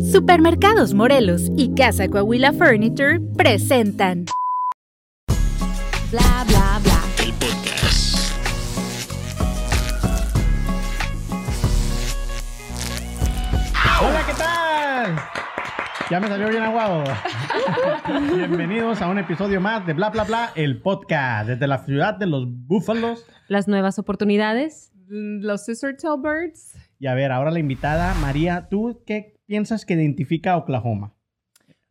Supermercados Morelos y Casa Coahuila Furniture presentan Bla bla bla. El podcast. Hola, ¿qué tal? Ya me salió bien aguado. Bienvenidos a un episodio más de Bla Bla Bla, el podcast desde la ciudad de los búfalos. las nuevas oportunidades. Los Scissor Tail Birds. Y a ver, ahora la invitada, María, ¿tú qué piensas que identifica a Oklahoma?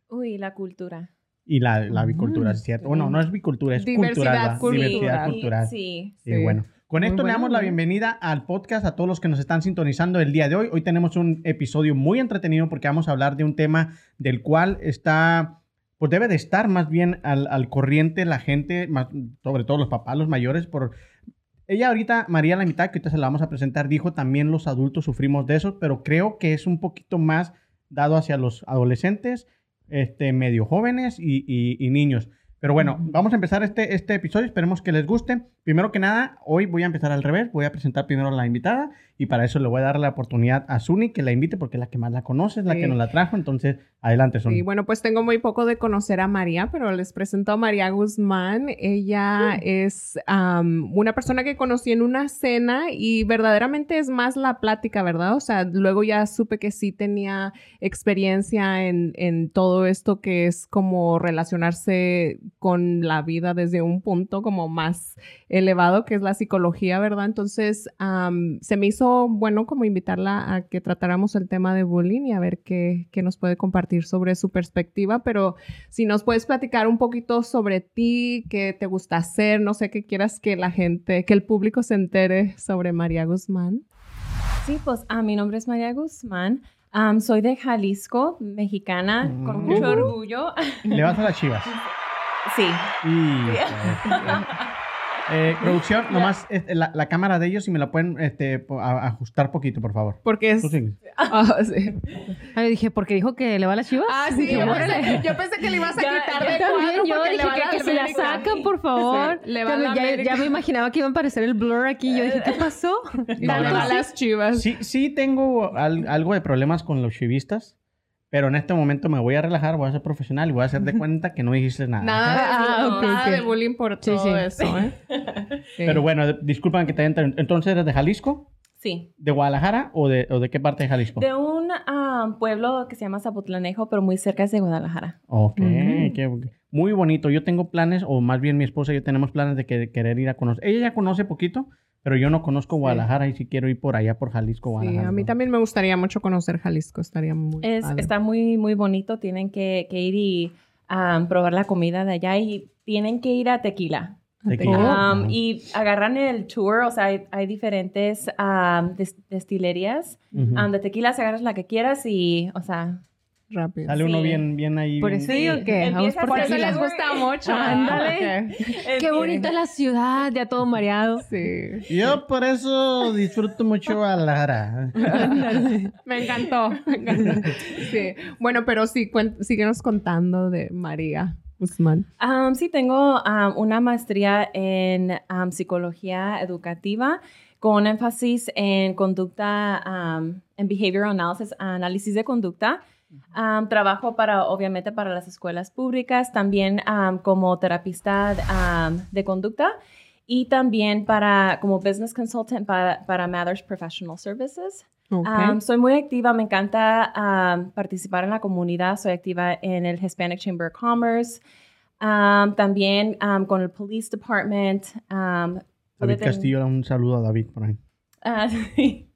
Uy, la cultura. Y la, la bicultura, ¿es cierto? Bueno, no es bicultura, es Diversidad cultural. Diversidad cultural. cultural. Sí. Sí, Sí. bueno. Con esto le damos la bienvenida al podcast a todos los que nos están sintonizando el día de hoy. Hoy tenemos un episodio muy entretenido porque vamos a hablar de un tema del cual está, pues debe de estar más bien al, al corriente la gente, más- sobre todo los papás, los mayores, por... Ella ahorita, María la mitad, que ahorita se la vamos a presentar, dijo también los adultos sufrimos de eso, pero creo que es un poquito más dado hacia los adolescentes, este, medio jóvenes y, y- y niños. Pero bueno, vamos a empezar este, este episodio, esperemos que les guste. Primero que nada, hoy voy a empezar al revés, voy a presentar primero a la invitada y para eso le voy a dar la oportunidad a Suni que la invite porque es la que más la conoce, es la Sí. que nos la trajo, entonces adelante Suni. Y bueno, pues tengo muy poco de conocer a María, pero les presento a María Guzmán. Ella es am, una persona que conocí en una cena y verdaderamente es más la plática, ¿verdad? O sea, luego ya supe que sí tenía experiencia en, en todo esto que es como relacionarse con la vida desde un punto como más elevado, que es la psicología, ¿verdad? Entonces, se me hizo bueno como invitarla a que tratáramos el tema de bullying y a ver qué, qué nos puede compartir sobre su perspectiva, pero si nos puedes platicar un poquito sobre ti, qué te gusta hacer, no sé qué quieras que la gente, que el público se entere sobre María Guzmán. Sí, pues ah, mi nombre es María Guzmán. Soy de Jalisco, mexicana, con Mm. mucho orgullo. Le vas a las chivas. Sí. Y, eh, producción, nomás este, la, la cámara de ellos, si me la pueden este, a- ajustar poquito, por favor. Porque es... Ah, sí. Ah, dije, porque dijo que le va a las chivas. Ah, sí, yo pensé, yo pensé que le ibas a Ya- quitar de cuadro yo dije que, se la sacan, por favor. Sí, le va a Ya- la ya, ya me imaginaba que iba a aparecer el blur aquí. Yo dije, ¿qué pasó? No, le va a las chivas. Sí, sí tengo al- algo de problemas con los chivistas, pero en este momento me voy a relajar, voy a ser profesional y voy a hacer de cuenta que no dijiste nada. Nada, de, Ah, nada de bullying por Sí, todo sí. eso, ¿eh? Sí. Pero bueno, de- disculpan que te haya inter- Entonces, ¿eres de Jalisco? Sí. ¿De Guadalajara o de, o de qué parte de Jalisco? De un am, pueblo que se llama Zapotlanejo, pero muy cerca de Guadalajara. Ok, qué- muy bonito. Yo tengo planes, o más bien mi esposa y yo tenemos planes de que- querer ir a conocer. Ella ya conoce poquito, pero yo no conozco Guadalajara y si quiero ir por allá, por Jalisco, Sí, Guadalajara. a mí también me gustaría mucho conocer Jalisco, estaría muy Es, padre. está muy, muy bonito. Tienen que, que ir y am, probar la comida de allá y tienen que ir a Tequila. Tequila. Oh. Y agarran el tour, o sea, hay, hay diferentes des- destilerías. Ujú. Am, de tequila se agarras la que quieras y, o sea, rápido. Sale uno sí. bien, bien ahí. Por bien- eso Sí, ¿o qué? Vamos Empieza por por eso les gusta mucho. Ándale. Ok. Qué bonita es la ciudad, ya todo mareado. Sí. Yo por eso disfruto mucho. Me encantó. me encantó. Sí. Bueno, pero sí, síguenos contando de María Guzmán. Am, sí, tengo am, una maestría en psicología educativa con énfasis en conducta, en behavioral analysis, análisis de conducta. Trabajo para, obviamente, para las escuelas públicas, también am, como terapista de conducta y también para, como business consultant para, para Mathers Professional Services. Soy muy activa, me encanta participar en la comunidad, soy activa en el Hispanic Chamber of Commerce, también con el Police Department. David Castillo, un saludo a David por ahí. Ah, sí.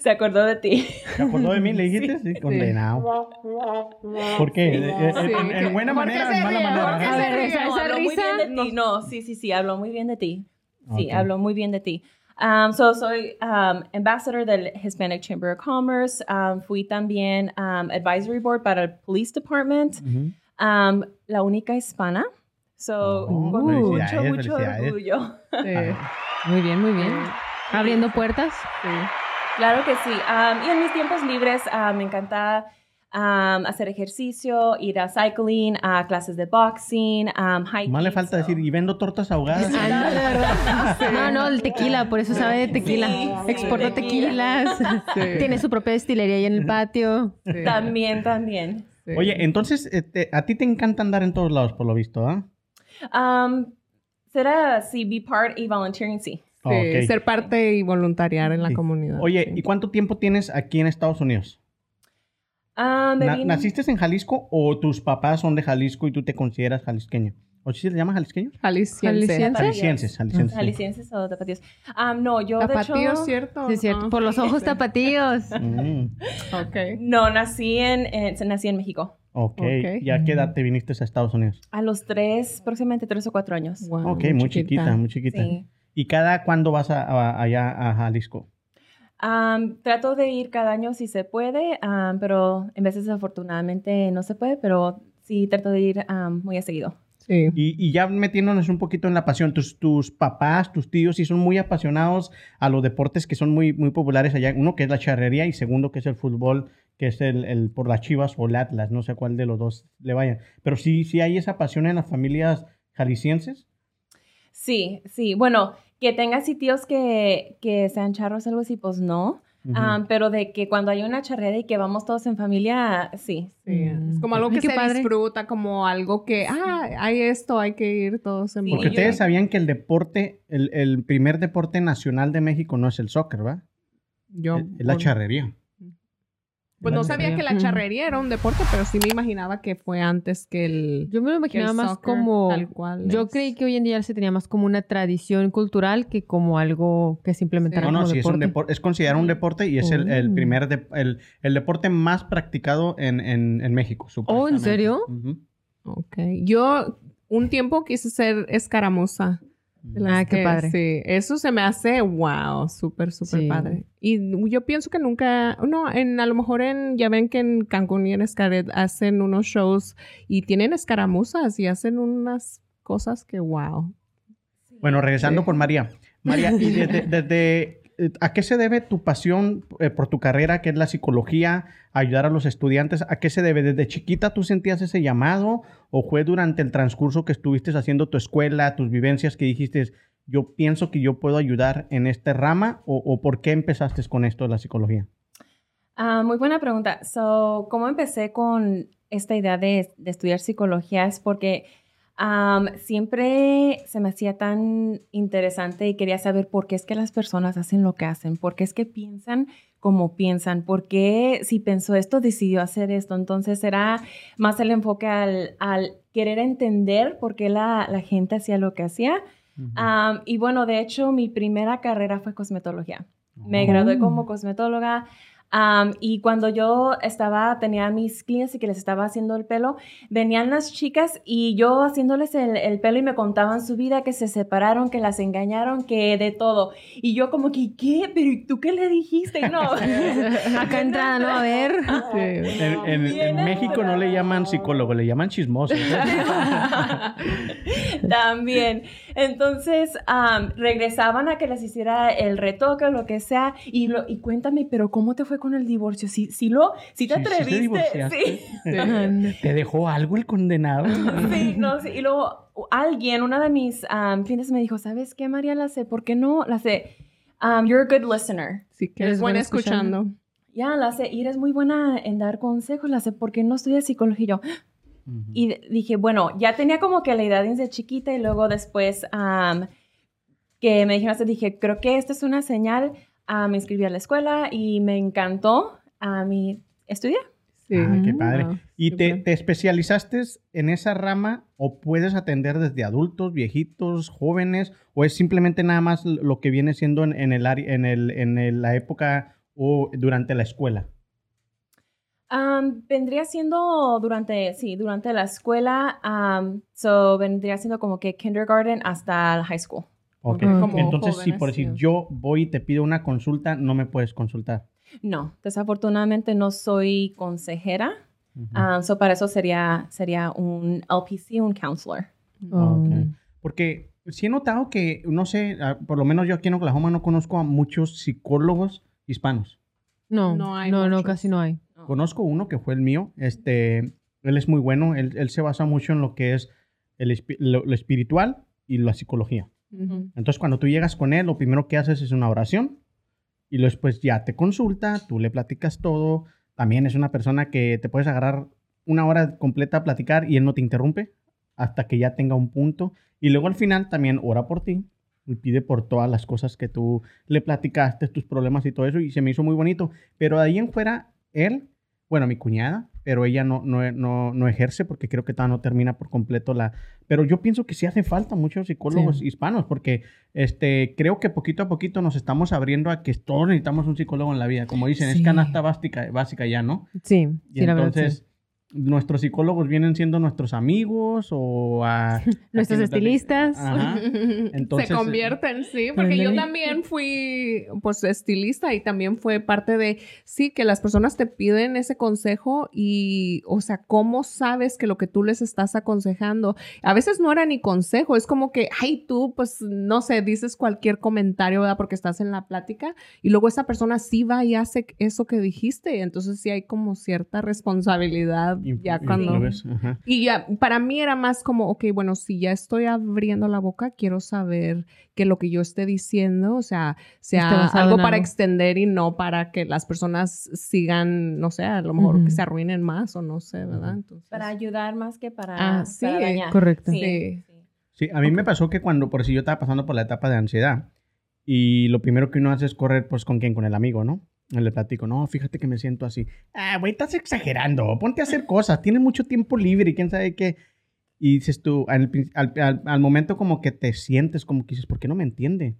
Se acordó de ti. ¿Te acordó de mí? ¿Le dijiste? Sí, condenado. ¿Por qué? Eh, eh, Sí, en, en buena ¿por qué manera o se en mala manera? ¿Por qué Ajá. se A ver, esa, ¿Esa habló muy risa? bien de ti. No, sí, sí, sí, habló muy bien de ti. Sí, Ok. habló muy bien de ti. Um, so, soy um, ambassador del Hispanic Chamber of Commerce. Um, fui también um, advisory board para el Police Department. Um, la única hispana. So, Oh, con mucho, mucho orgullo. Sí. Muy bien, muy bien. Abriendo puertas. Sí. Claro que sí. Um, y en mis tiempos libres me encanta um, hacer ejercicio, ir a cycling, a clases de boxing, um, hiking. Más le falta so- decir, y vendo tortas ahogadas. No, no, el tequila, por eso sabe de tequila. Sí, sí, Exporta tequila. tequilas. Sí. Tiene su propia destilería ahí en el patio. Sí, También, también. sí. Oye, entonces, este, a ti te encanta andar en todos lados, por lo visto, ¿ah? Um, será, sí, be part y volunteering, sí. Sí, Ok. ser parte y voluntariar en la Sí. comunidad. Oye, sí. ¿y cuánto tiempo tienes aquí en Estados Unidos? Um, me Na- vine- ¿Naciste en Jalisco o tus papás son de Jalisco y tú te consideras jalisqueño? ¿O si se le llama jalisqueño? Jalisciense. Jalisciense. Jaliscienses, jaliscienses. o tapatíos. Um, no, yo de Tapatío, hecho... ¿cierto? Sí, es cierto. Ah, Por los ojos tapatíos. Mm, Ok. No, nací en, en- nací en México. ok. Ok. ¿Y a qué edad te viniste a Estados Unidos? A los tres, próximamente tres o cuatro años. Wow, ok, muy chiquita, muy chiquita. Sí. ¿Y cada cuándo vas a, a- allá a Jalisco? Um, trato de ir cada año si se puede, um, pero en veces desafortunadamente no se puede, pero sí trato de ir um, muy a seguido. Sí. Y, y ya metiéndonos un poquito en la pasión, tus, tus papás, tus tíos, sí son muy apasionados a los deportes que son muy, muy populares allá. Uno que es la charrería y segundo que es el fútbol, que es el, el por las chivas o el Atlas. No sé cuál de los dos le vayan. Pero sí, sí hay esa pasión en las familias jaliscienses. Sí, sí. Bueno, que tenga sitios que, que sean charros, algo así, pues no. Um, pero de que cuando hay una charrera y que vamos todos en familia, sí. Sí, Mm. es como algo que se padre. disfruta, como algo que, ah, hay esto, hay que ir todos en Sí, Porque yo- ustedes sabían que el deporte, el, el primer deporte nacional de México no es el soccer, ¿va? Yo, es es la charrería. Pues no sabía que la charrería era un deporte, pero sí me imaginaba que fue antes que el, Yo me lo imaginaba más soccer, como... tal cual Yo es. creí que hoy en día se tenía más como una tradición cultural que como algo que se implementara No, no, como sí, es, un deporte. depor- es considerado un deporte y es el, el Oh. primer, de- el, el deporte más practicado en, en, en México. Oh, ¿en supuestamente. serio? Ujú. Ok. Yo un tiempo quise ser escaramuza. Ah, qué que- padre. Sí, eso se me hace, wow, súper, súper Sí. padre. Y yo pienso que nunca, no, en, a lo mejor en, ya ven que en Cancún y en Escaret hacen unos shows y tienen escaramuzas y hacen unas cosas que, wow. Bueno, regresando Sí. con María. María, ¿y desde, desde, eh, a qué se debe tu pasión eh, por tu carrera, que es la psicología, ayudar a los estudiantes? ¿A qué se debe? ¿Desde chiquita tú sentías ese llamado o fue durante el transcurso que estuviste haciendo tu escuela, tus vivencias que dijiste, yo pienso que yo puedo ayudar en esta rama o, o por qué empezaste con esto de la psicología? Ah, muy buena pregunta. So, ¿cómo empecé con esta idea de, de estudiar psicología? Es porque am, siempre se me hacía tan interesante y quería saber por qué es que las personas hacen lo que hacen, por qué es que piensan como piensan, por qué si pensó esto decidió hacer esto. Entonces era más el enfoque al, al querer entender por qué la, la gente hacía lo que hacía. Am, y bueno, de hecho, mi primera carrera fue cosmetología. Me Oh. gradué como cosmetóloga. Y cuando yo estaba, tenía mis clientes y que les estaba haciendo el pelo, venían las chicas y yo haciéndoles el, el pelo y me contaban su vida, que se separaron, que las engañaron, que de todo. Y yo como que, ¿qué? ¿Pero ¿y tú qué le dijiste? Y no. Acá entrada, ¿no? A ver. Sí. En, en- México no le llaman psicólogo, le llaman chismoso. También. Entonces, am, regresaban a que les hiciera el retoque o lo que sea. Y, lo, y cuéntame, pero ¿cómo te fue con el divorcio? ¿Sí, sí lo, sí te Sí, sí te atreviste? sí. ¿Te dejó algo el condenado? Sí, no, sí. Y luego alguien, una de mis am, clientes me dijo, ¿sabes qué, María? La sé, ¿por qué no? La sé, um, you're a good listener. Sí, que Eres es buena escuchando. escuchando. Ya, la sé, y eres muy buena en dar consejos, la sé, ¿por qué no estudias psicología? Y yo, Y dije, bueno, ya tenía como que la idea desde chiquita y luego después am, que me dijeron, dije, creo que esta es una señal. Ah, me inscribí a la escuela y me encantó. A mí estudié. Sí. Ah, qué padre. Wow, ¿Y te, especializaste en esa rama o puedes atender desde adultos, viejitos, jóvenes o es simplemente nada más lo que viene siendo en, en el área, en, el, en el- la época o durante la escuela? Vendría siendo durante, sí, durante la escuela. so, vendría siendo como que kindergarten hasta el high school. Ok. Como Entonces, si jóvenes, por decir sí. yo voy y te pido una consulta, no me puedes consultar. No, desafortunadamente no soy consejera. Ujú. Am, so, para eso sería, sería un LPC, un counselor. Oh. Ok. Porque sí he notado que, no sé, ah, por lo menos yo aquí en Oklahoma no conozco a muchos psicólogos hispanos. No, No hay no, no, casi no hay. Conozco uno que fue el mío. Este, él es muy bueno. Él, él se basa mucho en lo que es el lo, lo espiritual y la psicología. Entonces, cuando tú llegas con él, lo primero que haces es una oración y después ya te consulta, tú le platicas todo. También es una persona que te puedes agarrar una hora completa a platicar y él no te interrumpe hasta que ya tenga un punto. Y luego al final también ora por ti y pide por todas las cosas que tú le platicaste, tus problemas y todo eso. Y se me hizo muy bonito. Pero de ahí en fuera, él, bueno, mi cuñada, pero ella no, no, no, no ejerce porque creo que todavía no termina por completo la... Pero yo pienso que sí hace falta muchos psicólogos Sí. hispanos porque este, creo que poquito a poquito nos estamos abriendo a que todos necesitamos un psicólogo en la vida. Como dicen, es canasta básica, básica ya, ¿no? Sí, Y sí, la verdad, sí. entonces, nuestros psicólogos vienen siendo nuestros amigos o a... Nuestros a estilistas. Ajá. Entonces, se convierten, sí, porque yo también fui, pues, estilista y también fue parte de, sí, que las personas te piden ese consejo y, o sea, ¿cómo sabes que lo que tú les estás aconsejando? A veces no era ni consejo, es como que, ay, tú, pues, no sé, dices cualquier comentario, ¿verdad? Porque estás en la plática y luego esa persona sí va y hace eso que dijiste, entonces sí hay como cierta responsabilidad ya cuando... ajá. Y ya, para mí era más como, ok, bueno, si ya estoy abriendo la boca, quiero saber que lo que yo esté diciendo, o sea, sea algo para algo. extender y no para que las personas sigan, no sé, a lo mejor que se arruinen más o no sé, ¿verdad? Entonces, Para ayudar más que para, Ah, sí, para dañar. Correcto. Sí. Sí. sí. Sí, a mí me pasó que cuando, por si yo estaba pasando por la etapa de ansiedad y lo primero que uno hace es correr, pues, ¿con quién? Con el amigo, ¿no? Le platico, no, fíjate que me siento así. Ah, güey, estás exagerando, ponte a hacer cosas, tienes mucho tiempo libre y quién sabe qué. Y dices tú, al, momento como que te sientes, como que dices, ¿por qué no me entiende?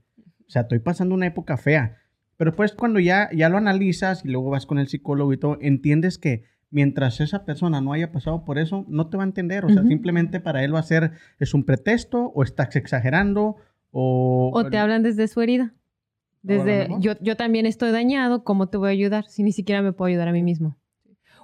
O sea, estoy pasando una época fea. Pero después cuando ya, ya lo analizas y luego vas con el psicólogo y todo, entiendes que mientras esa persona no haya pasado por eso, no te va a entender. O sea, simplemente para él va a ser, es un pretexto o estás exagerando o... O te hablan desde su herida. Desde, yo, yo también estoy dañado, ¿cómo te voy a ayudar? Si ni siquiera me puedo ayudar a mí mismo.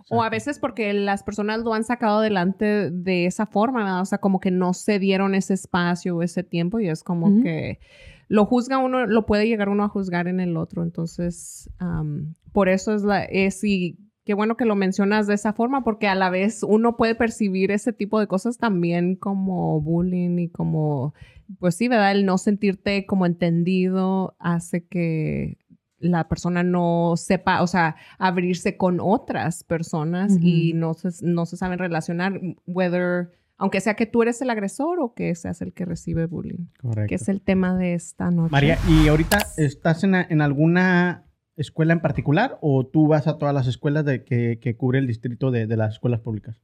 O a veces porque las personas lo han sacado adelante de esa forma, ¿verdad? O sea, como que no se dieron ese espacio o ese tiempo y es como que lo juzga uno, lo puede llegar uno a juzgar en el otro. Entonces, am, por eso es la, es y qué bueno que lo mencionas de esa forma porque a la vez uno puede percibir ese tipo de cosas también como bullying y como, pues sí, ¿verdad? El no sentirte como entendido hace que la persona no sepa, o sea, abrirse con otras personas y no se, no se saben relacionar, whether, aunque sea que tú eres el agresor o que seas el que recibe bullying, Correcto. que es el tema de esta noche. María, ¿y ahorita estás en, en alguna escuela en particular o tú vas a todas las escuelas de, que, que cubre el distrito de, de las escuelas públicas?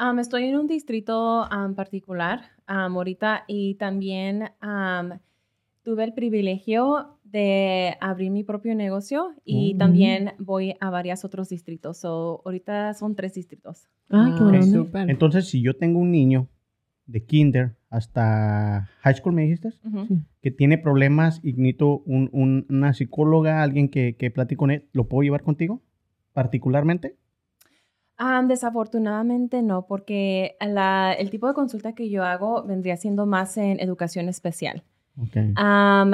Um, estoy en un distrito um, particular um, ahorita y también um, tuve el privilegio de abrir mi propio negocio y Mm. también voy a varios otros distritos. So, ahorita son tres distritos. Ay, qué Ah, súper. Entonces, si yo tengo un niño de kinder hasta high school, me dijiste, Ujú. Sí. que tiene problemas y necesito un- un- una psicóloga, alguien que, que platique con él, ¿lo puedo llevar contigo? Particularmente. Um, desafortunadamente no, porque la- el tipo de consulta que yo hago vendría siendo más en educación especial. Ok. Um,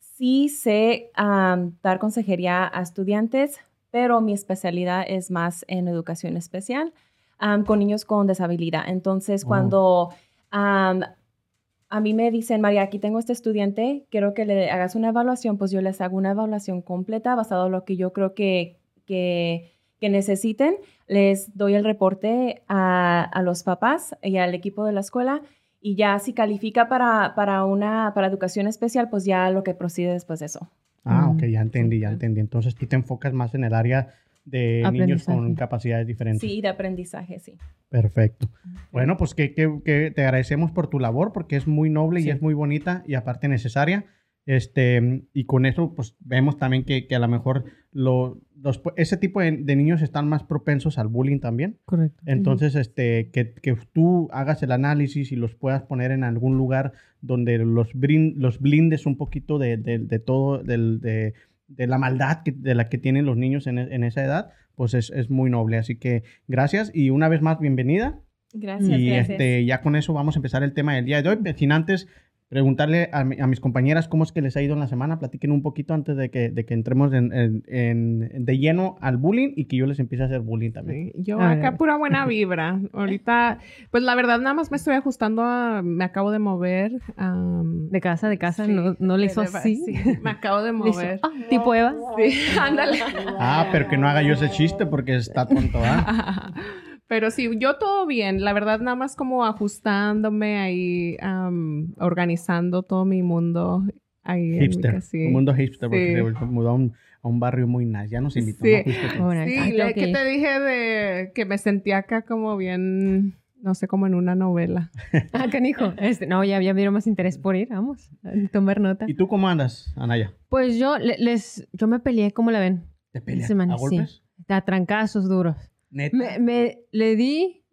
sí sé um, dar consejería a estudiantes, pero mi especialidad es más en educación especial um, con niños con deshabilidad. Entonces, Oh. cuando um, a mí me dicen, María, aquí tengo este estudiante, quiero que le hagas una evaluación, pues yo les hago una evaluación completa basado en lo que yo creo que, que, que necesiten. Les doy el reporte a, a los papás y al equipo de la escuela y ya si califica para, para una para educación especial, pues ya lo que procede después de eso. Ah, ok, Mm, ya entendí, ya entendí. Entonces tú te enfocas más en el área de niños con capacidades diferentes. Sí, de aprendizaje, sí. Perfecto. Bueno, pues que, que- que te agradecemos por tu labor porque es muy noble Sí. y es muy bonita y aparte necesaria. Este, y con eso, pues vemos también que, que a lo mejor lo- los- ese tipo de, de niños están más propensos al bullying también. Correcto. Entonces, este, que, que tú hagas el análisis y los puedas poner en algún lugar donde los, brin- los blindes un poquito de, de- de todo, del- de, de la maldad que- de la que tienen los niños en, en esa edad, pues es, es muy noble. Así que gracias y una vez más, bienvenida. Gracias, y gracias. este, ya con eso vamos a empezar el tema del día de hoy. Sin antes preguntarle a, mi- a mis compañeras cómo es que les ha ido en la semana. Platiquen un poquito antes de que, de que entremos en, en- en- de lleno al bullying y que yo les empiece a hacer bullying también. Sí, Yo acá pura buena vibra. Ahorita, pues la verdad nada más me estoy ajustando a, me acabo de mover. am, De casa, de casa, sí, no, no le hizo de- así. sí, me acabo de mover. ah, tipo Eva. Sí, ándale. Ah, pero que no haga yo ese chiste porque está tonto, ¿ah? Pero sí, yo todo bien. La verdad, nada más como ajustándome ahí, am, organizando todo mi mundo. Ahí en mi Hipster. casa, sí. Un mundo hipster porque Sí. se mudó a un, a un barrio muy nice. Ya nos invitó. Sí. Sí, tengo que te dije de que me sentía acá como bien, no sé, como en una novela. Ah, canijo. Este, no, ya, ya vieron más interés por ir, vamos, a tomar nota. ¿Y tú cómo andas, Anaya? Pues yo le- les, yo me peleé, ¿cómo la ven? ¿Te peleas? semana, ¿A golpes? A trancazos duros. ¿Neta? Me, me le di,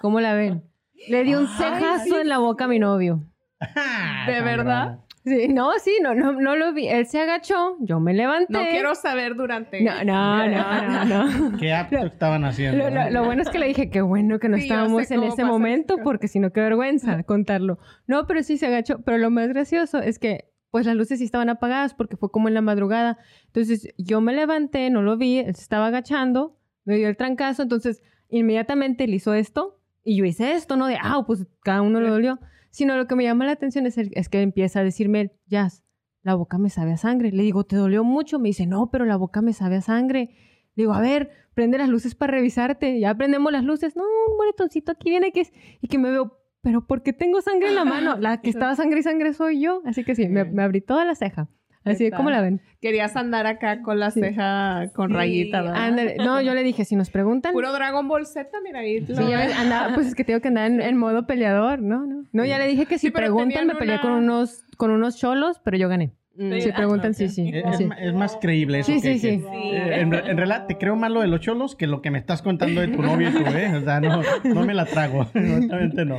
¿cómo la ven? Le di un cejazo en la boca a mi novio. Ah, ¿De verdad? Sí, no, sí, no, no, no lo vi. Él se agachó, yo me levanté. No quiero saber durante. No, no, no, no, no. ¿Qué acto estaban haciendo? Lo, lo- lo bueno es que le dije, qué bueno que no Sí, estábamos en ese momento, eso. porque si no, qué vergüenza contarlo. No, pero sí se agachó. Pero lo más gracioso es que, pues las luces sí estaban apagadas porque fue como en la madrugada. Entonces yo me levanté, no lo vi, él se estaba agachando, me dio el trancazo, entonces inmediatamente él hizo esto y yo hice esto, ¿no? De, ah, pues cada uno le dolió. Sino lo que me llama la atención es, el- es que empieza a decirme, él, Jazz, la boca me sabe a sangre. Le digo, ¿te dolió mucho? Me dice, no, pero la boca me sabe a sangre. Le digo, a ver, prende las luces para revisarte. Ya prendemos las luces. No, un moretoncito aquí viene que es... Y que me veo, pero ¿por qué tengo sangre en la mano? La que estaba sangre y sangre soy yo. Así que sí, me, me abrí toda la ceja. Así ¿Qué como la ven. Querías andar acá con la Sí. ceja con Sí. rayita, ¿verdad? No, yo le dije, si nos preguntan... Puro Dragon Ball Z, mira ahí. Sí, lo ya andaba, pues es que tengo que andar en, en modo peleador, ¿no? No, no ya le dije que si preguntan me peleé una- con unos con unos cholos, pero yo gané. Mm. Si ah, preguntan, sí, sí. Es, sí. más creíble eso. Sí, que- sí, sí. que- eh, en realidad, te creo más lo de los cholos que lo que me estás contando de tu novio y tú, ¿eh? O sea, no, no me la trago. Honestamente no.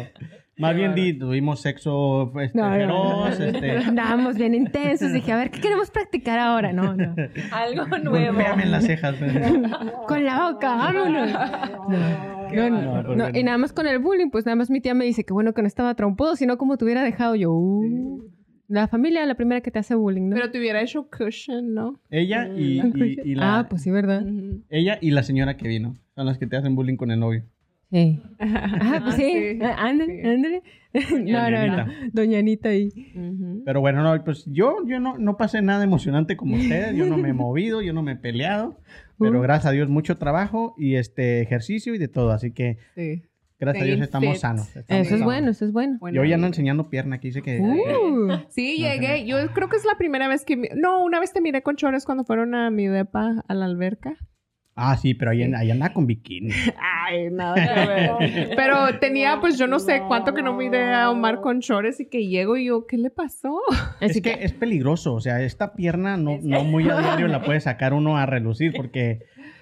Más bien di, tuvimos sexo este, No, no, no. feroz, este... Andábamos bien intensos. Dije, a ver, ¿qué queremos practicar ahora? No, no. Algo nuevo. Golpéame en las cejas. Con la boca, vámonos. No, no. Y nada más con el bullying, pues nada más mi tía me dice que bueno que no estaba trompudo, sino como te hubiera dejado yo. uh. La familia, la primera que te hace bullying, ¿no? Pero te hubiera hecho cushion, ¿no? Ella y, y- y la, Ah, pues sí, ¿verdad? Ella y la señora que vino. Son las que te hacen bullying con el novio. Sí. Ah, pues sí. Ah, Ándale, Sí. ándale. No, no, no. Doña Anita ahí. Pero bueno, no, pues yo, yo no, no pasé nada emocionante como ustedes. Yo no me he movido, yo no me he peleado. Pero Uh. gracias a Dios, mucho trabajo y este ejercicio y de todo. Así que Sí. gracias a Dios estamos fit. sanos. estamos Eso es sanos. bueno, eso es bueno. Yo ya no vida. enseñando pierna, aquí dice que... Uh. Sí, No, llegué. Yo creo que es la primera vez que... mi- No, una vez te miré con chores cuando fueron a mi depa, a la alberca. Ah, sí, pero ahí, ahí anda con bikini. Ay, nada que ver. Pero tenía, pues, yo no sé cuánto que no miré a Omar con chores y que llego y yo, ¿qué le pasó? Es Así que que, es peligroso, o sea, esta pierna no, no muy a diario la puede sacar uno a relucir porque...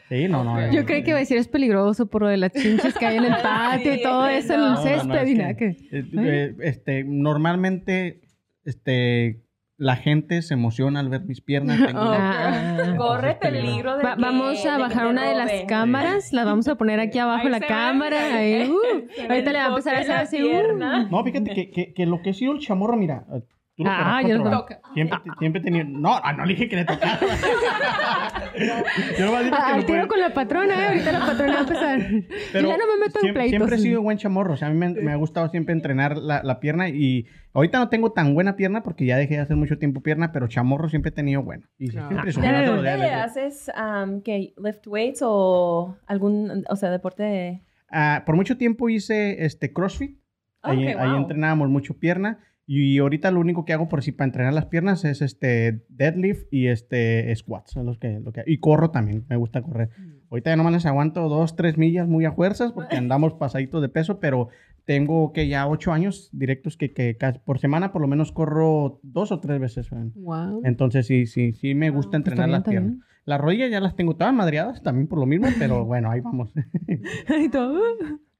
Sí, no, no. yo creí que iba a decir es peligroso por lo de las chinches que hay en el patio y todo eso en No, el no, no, césped y nada que... Eh, eh, este, normalmente, este, la gente se emociona al ver mis piernas. Tengo- Ah. Corre peligro de Va- que- vamos a de bajar una de las cámaras, la vamos a poner aquí abajo Ahí la ve, cámara. ahí uh. Ahorita le va a empezar a hacer así. uh. No, fíjate que, que, que lo que ha sido el chamorro, mira, tú lo Ah, yo lo comprobar. Siempre, te- siempre he tenido... No, ah, no le dije que le tocara. Yo nomás digo que Ah, lo al tiro con la patrona, ¿eh? Ahorita la patrona va a empezar. Pero ya no me meto en siempre, pleitos. siempre he sido buen chamorro. O sea, a mí me, me ha gustado siempre entrenar la, la pierna y ahorita no tengo tan buena pierna porque ya dejé de hacer mucho tiempo pierna, pero chamorro siempre he tenido bueno. Y No. siempre Ah, los ¿Deporte días. haces um, que lift weights o algún, o sea, deporte? Ah, por mucho tiempo hice este CrossFit. Ah, Ahí, ok, ahí wow. entrenábamos mucho pierna. Y ahorita lo único que hago por si para entrenar las piernas es este deadlift y este squats. Son los que, lo que, y corro también, me gusta correr. Ahorita ya nomás les aguanto dos, tres millas muy a fuerzas porque andamos pasaditos de peso, pero tengo que ya ocho años directos que, que casi por semana por lo menos corro dos o tres veces. Wow. Entonces sí, sí, sí me gusta entrenar bien, las está piernas. bien. Las rodillas ya las tengo todas madreadas también por lo mismo, pero bueno, ahí vamos.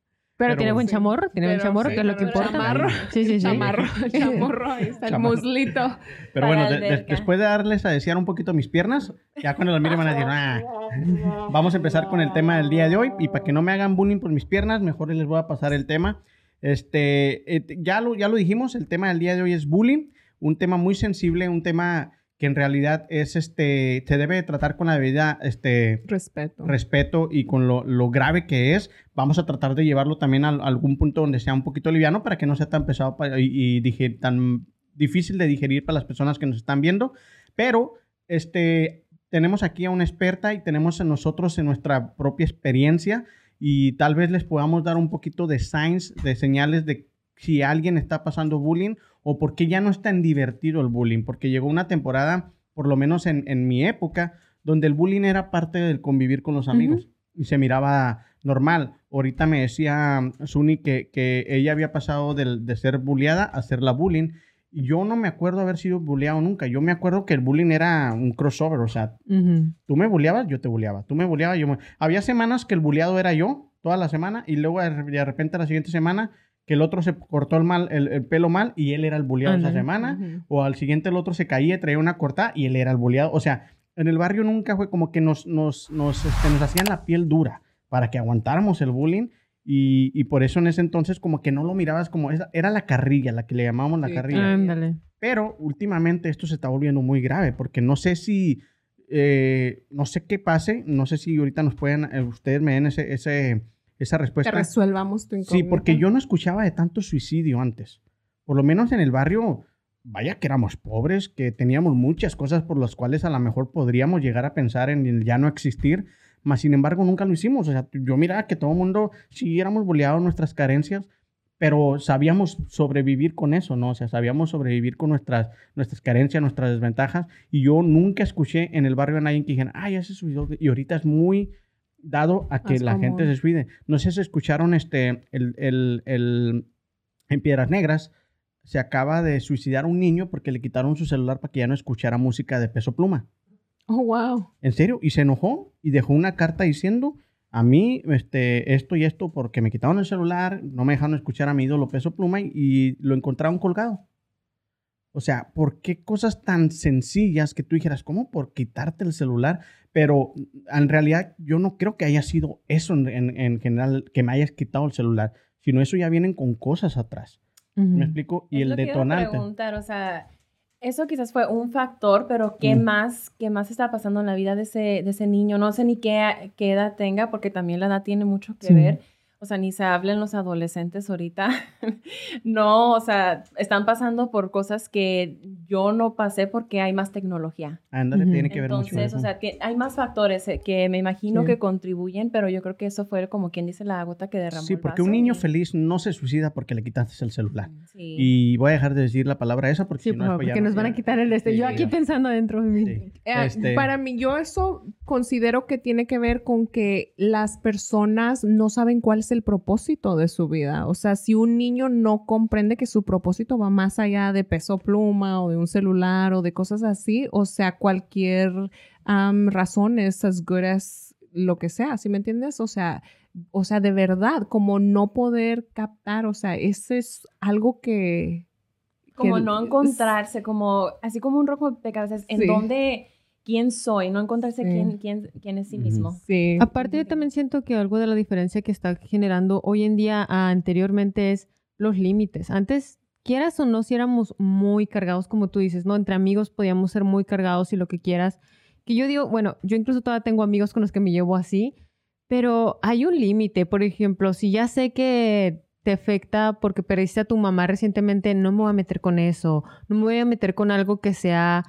Pero, Pero tiene buen sí. chamorro, tiene buen chamorro, sí, que es lo que importa. chamarro. Sí, sí, sí. Chamarro, chamorro, ahí está el Chamarro. muslito. Pero bueno, de- de- después de darles a desear un poquito mis piernas, ya cuando las miren van a decir, ah, vamos a empezar con el tema del día de hoy. Y para que no me hagan bullying por mis piernas, mejor les voy a pasar el tema. Este, eh, ya, lo, ya lo dijimos, el tema del día de hoy es bullying, un tema muy sensible, un tema que en realidad es este, se debe tratar con la debida este, Respeto. respeto y con lo, lo grave que es. Vamos a tratar de llevarlo también a, a algún punto donde sea un poquito liviano para que no sea tan pesado pa- y, y diger- tan difícil de digerir para las personas que nos están viendo. Pero este, tenemos aquí a una experta y tenemos en nosotros en nuestra propia experiencia y tal vez les podamos dar un poquito de signs, de señales de si alguien está pasando bullying o por qué ya no es tan divertido el bullying, porque llegó una temporada, por lo menos en, en mi época, donde el bullying era parte del convivir con los amigos y se miraba normal. Ahorita me decía Suni que, que ella había pasado del- de, ser bulleada a ser la bullying. Yo no me acuerdo haber sido bulleado nunca. Yo me acuerdo que el bullying era un crossover. O sea, tú me bulleabas, yo te bulleaba. Tú me bulleabas, yo me... Había semanas que el bulleado era yo, toda la semana, y luego de de repente la siguiente semana que el otro se cortó el, mal, el, el pelo mal y él era el bulleado esa semana. O al siguiente el otro se caía traía una cortada y él era el bulleado. O sea, en el barrio nunca fue como que nos, nos, nos, este, nos hacían la piel dura para que aguantáramos el bullying. Y, y por eso en ese entonces como que no lo mirabas como... esa- Era la carrilla, la que le llamábamos la Sí, carrilla. Ándale. Pero últimamente esto se está volviendo muy grave porque no sé si, eh, no sé qué pase, no sé si ahorita nos pueden, eh, ustedes me den ese, ese, esa Que respuesta. resuelvamos tu Sí, incógnita. porque yo no escuchaba de tanto suicidio antes. Por lo menos en el barrio, vaya que éramos pobres, que teníamos muchas cosas por las cuales a lo mejor podríamos llegar a pensar en el ya no existir, mas sin embargo nunca lo hicimos. O sea, yo miraba que todo el mundo, sí éramos boleados nuestras carencias, pero sabíamos sobrevivir con eso, ¿no? O sea, sabíamos sobrevivir con nuestras, nuestras carencias, nuestras desventajas. Y yo nunca escuché en el barrio a nadie que dijera, ay, ya se suicidó. Y ahorita es muy dado a que Más la gente se suicide. No sé si escucharon este, el, el, el- en Piedras Negras, se acaba de suicidar un niño porque le quitaron su celular para que ya no escuchara música de peso pluma. Oh, wow. En serio, y se enojó y dejó una carta diciendo, a mí este, esto y esto porque me quitaron el celular, no me dejaron escuchar a mi ídolo peso pluma y, y lo encontraron colgado. O sea, ¿por qué cosas tan sencillas que tú dijeras, ¿cómo por quitarte el celular? Pero en realidad yo no creo que haya sido eso en, en- en general, que me hayas quitado el celular, sino eso ya vienen con cosas atrás. ¿Me explico? Y Es el detonante. preguntar, o sea, eso quizás fue un factor, pero ¿qué Mm. más, qué más está pasando en la vida de ese, de ese niño? No sé ni qué, qué edad tenga, porque también la edad tiene mucho que Sí. ver. O sea, ni se hablen los adolescentes ahorita. no, o sea, están pasando por cosas que yo no pasé porque hay más tecnología. Ándale, tiene que ver mucho. Entonces, o sea, ti- hay más factores eh, que me imagino Sí. que contribuyen, pero yo creo que eso fue como quien dice la gota que derramó sí, el porque un niño y- feliz no se suicida porque le quitaste el celular. Sí. Y voy a dejar de decir la palabra esa porque Sí, si por no favor, después ya porque no- nos van a quitar el este. sí, Yo aquí pensando adentro de mí. Sí. Eh, Este- Para mí, yo eso considero que tiene que ver con que las personas no saben cuál es el propósito de su vida. O sea, si un niño no comprende que su propósito va más allá de peso pluma o de un celular o de cosas así, o sea, cualquier razón es as good as lo que sea, ¿sí me entiendes? O sea, o sea, de verdad, como no poder captar, o sea, ese es algo que... como no encontrarse, como así como un rompecabezas, en Sí. dónde, quién soy, no encontrarse Sí. quién, quién, quién es sí mismo. Sí. Aparte, yo también siento que algo de la diferencia que está generando hoy en día a anteriormente es los límites. Antes, quieras o no, si éramos muy cargados, como tú dices, ¿no? Entre amigos podíamos ser muy cargados y lo que quieras. Que yo digo, bueno, yo incluso todavía tengo amigos con los que me llevo así, pero hay un límite. Por ejemplo, si ya sé que te afecta porque perdiste a tu mamá recientemente, no me voy a meter con eso. No me voy a meter con algo que sea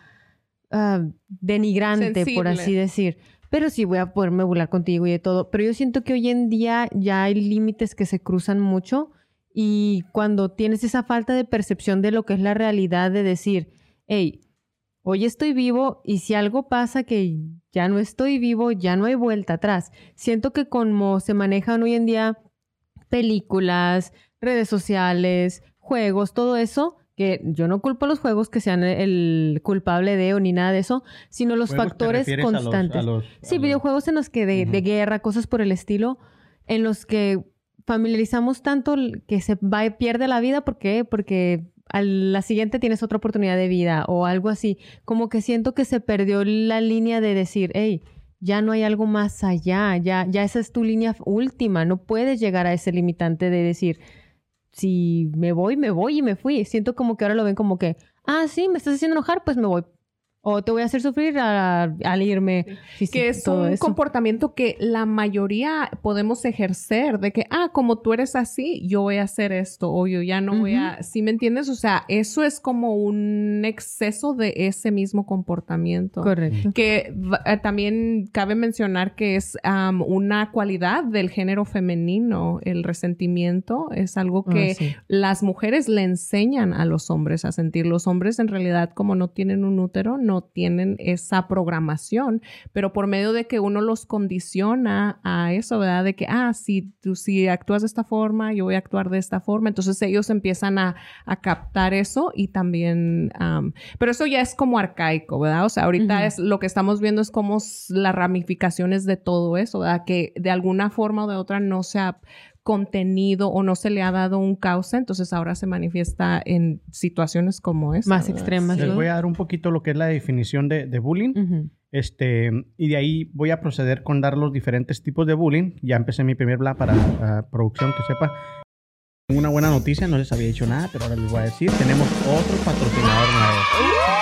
ah, denigrante, por así decir. Pero sí voy a poderme burlar contigo y de todo. Pero yo siento que hoy en día ya hay límites que se cruzan mucho y cuando tienes esa falta de percepción de lo que es la realidad de decir, hey, hoy estoy vivo y si algo pasa que ya no estoy vivo, ya no hay vuelta atrás. Siento que como se manejan hoy en día películas, redes sociales, juegos, todo eso, que yo no culpo a los juegos que sean el culpable de o ni nada de eso, sino los Juegos, ¿te factores refieres a los- constantes. a los- Sí, a los- videojuegos en los que de, guerra, cosas por el estilo, en los que familiarizamos tanto que se va y pierde la vida. ¿Por qué? Porque a la siguiente tienes otra oportunidad de vida o algo así. Como que siento que se perdió la línea de decir, hey, ya no hay algo más allá, ya, ya esa es tu línea última, no puedes llegar a ese limitante de decir, si me voy, me voy y me fui. Siento como que ahora lo ven como que, ah, sí, me estás haciendo enojar, pues me voy. O te voy a hacer sufrir a- al irme. Sí, que es todo un eso. comportamiento que la mayoría podemos ejercer de que, ah, como tú eres así, yo voy a hacer esto o yo ya no voy a, ¿sí me entiendes? O sea, eso es como un exceso de ese mismo comportamiento. Correcto. Que eh, también cabe mencionar que es am, una cualidad del género femenino, el resentimiento es algo que sí. las mujeres le enseñan a los hombres a sentir. Los hombres en realidad como no tienen un útero, no tienen esa programación, pero por medio de que uno los condiciona a eso, ¿verdad? De que, ah, si tú si actúas de esta forma, yo voy a actuar de esta forma. Entonces ellos empiezan a, a captar eso y también, am, pero eso ya es como arcaico, ¿verdad? O sea, ahorita es lo que estamos viendo es como las ramificaciones de todo eso, ¿verdad? Que de alguna forma o de otra no se ha contenido o no se le ha dado un causa, entonces ahora se manifiesta en situaciones como esa. Más ¿verdad? extremas, Les voy a dar un poquito lo que es la definición de, de bullying. Ujú. Este, y de ahí voy a proceder con dar los diferentes tipos de bullying. Ya empecé mi primer bla para producción, que sepa. Tengo una buena noticia, no les había dicho nada, pero ahora les voy a decir. Tenemos otro patrocinador nuevo.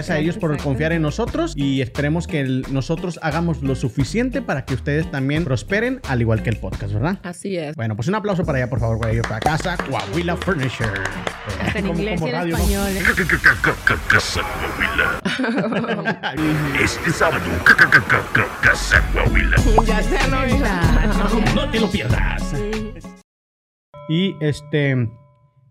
a ellos por confiar en nosotros y esperemos que el- nosotros hagamos lo suficiente para que ustedes también prosperen, al igual que el podcast, ¿verdad? Así es. Bueno, pues un aplauso para allá, por favor, para ellos, para casa, Coahuila Furniture. Hasta en inglés como y en español. ¿eh? Casa Coahuila. Este sábado, Casa Coahuila. Ya se han oído. No te lo pierdas. Y este,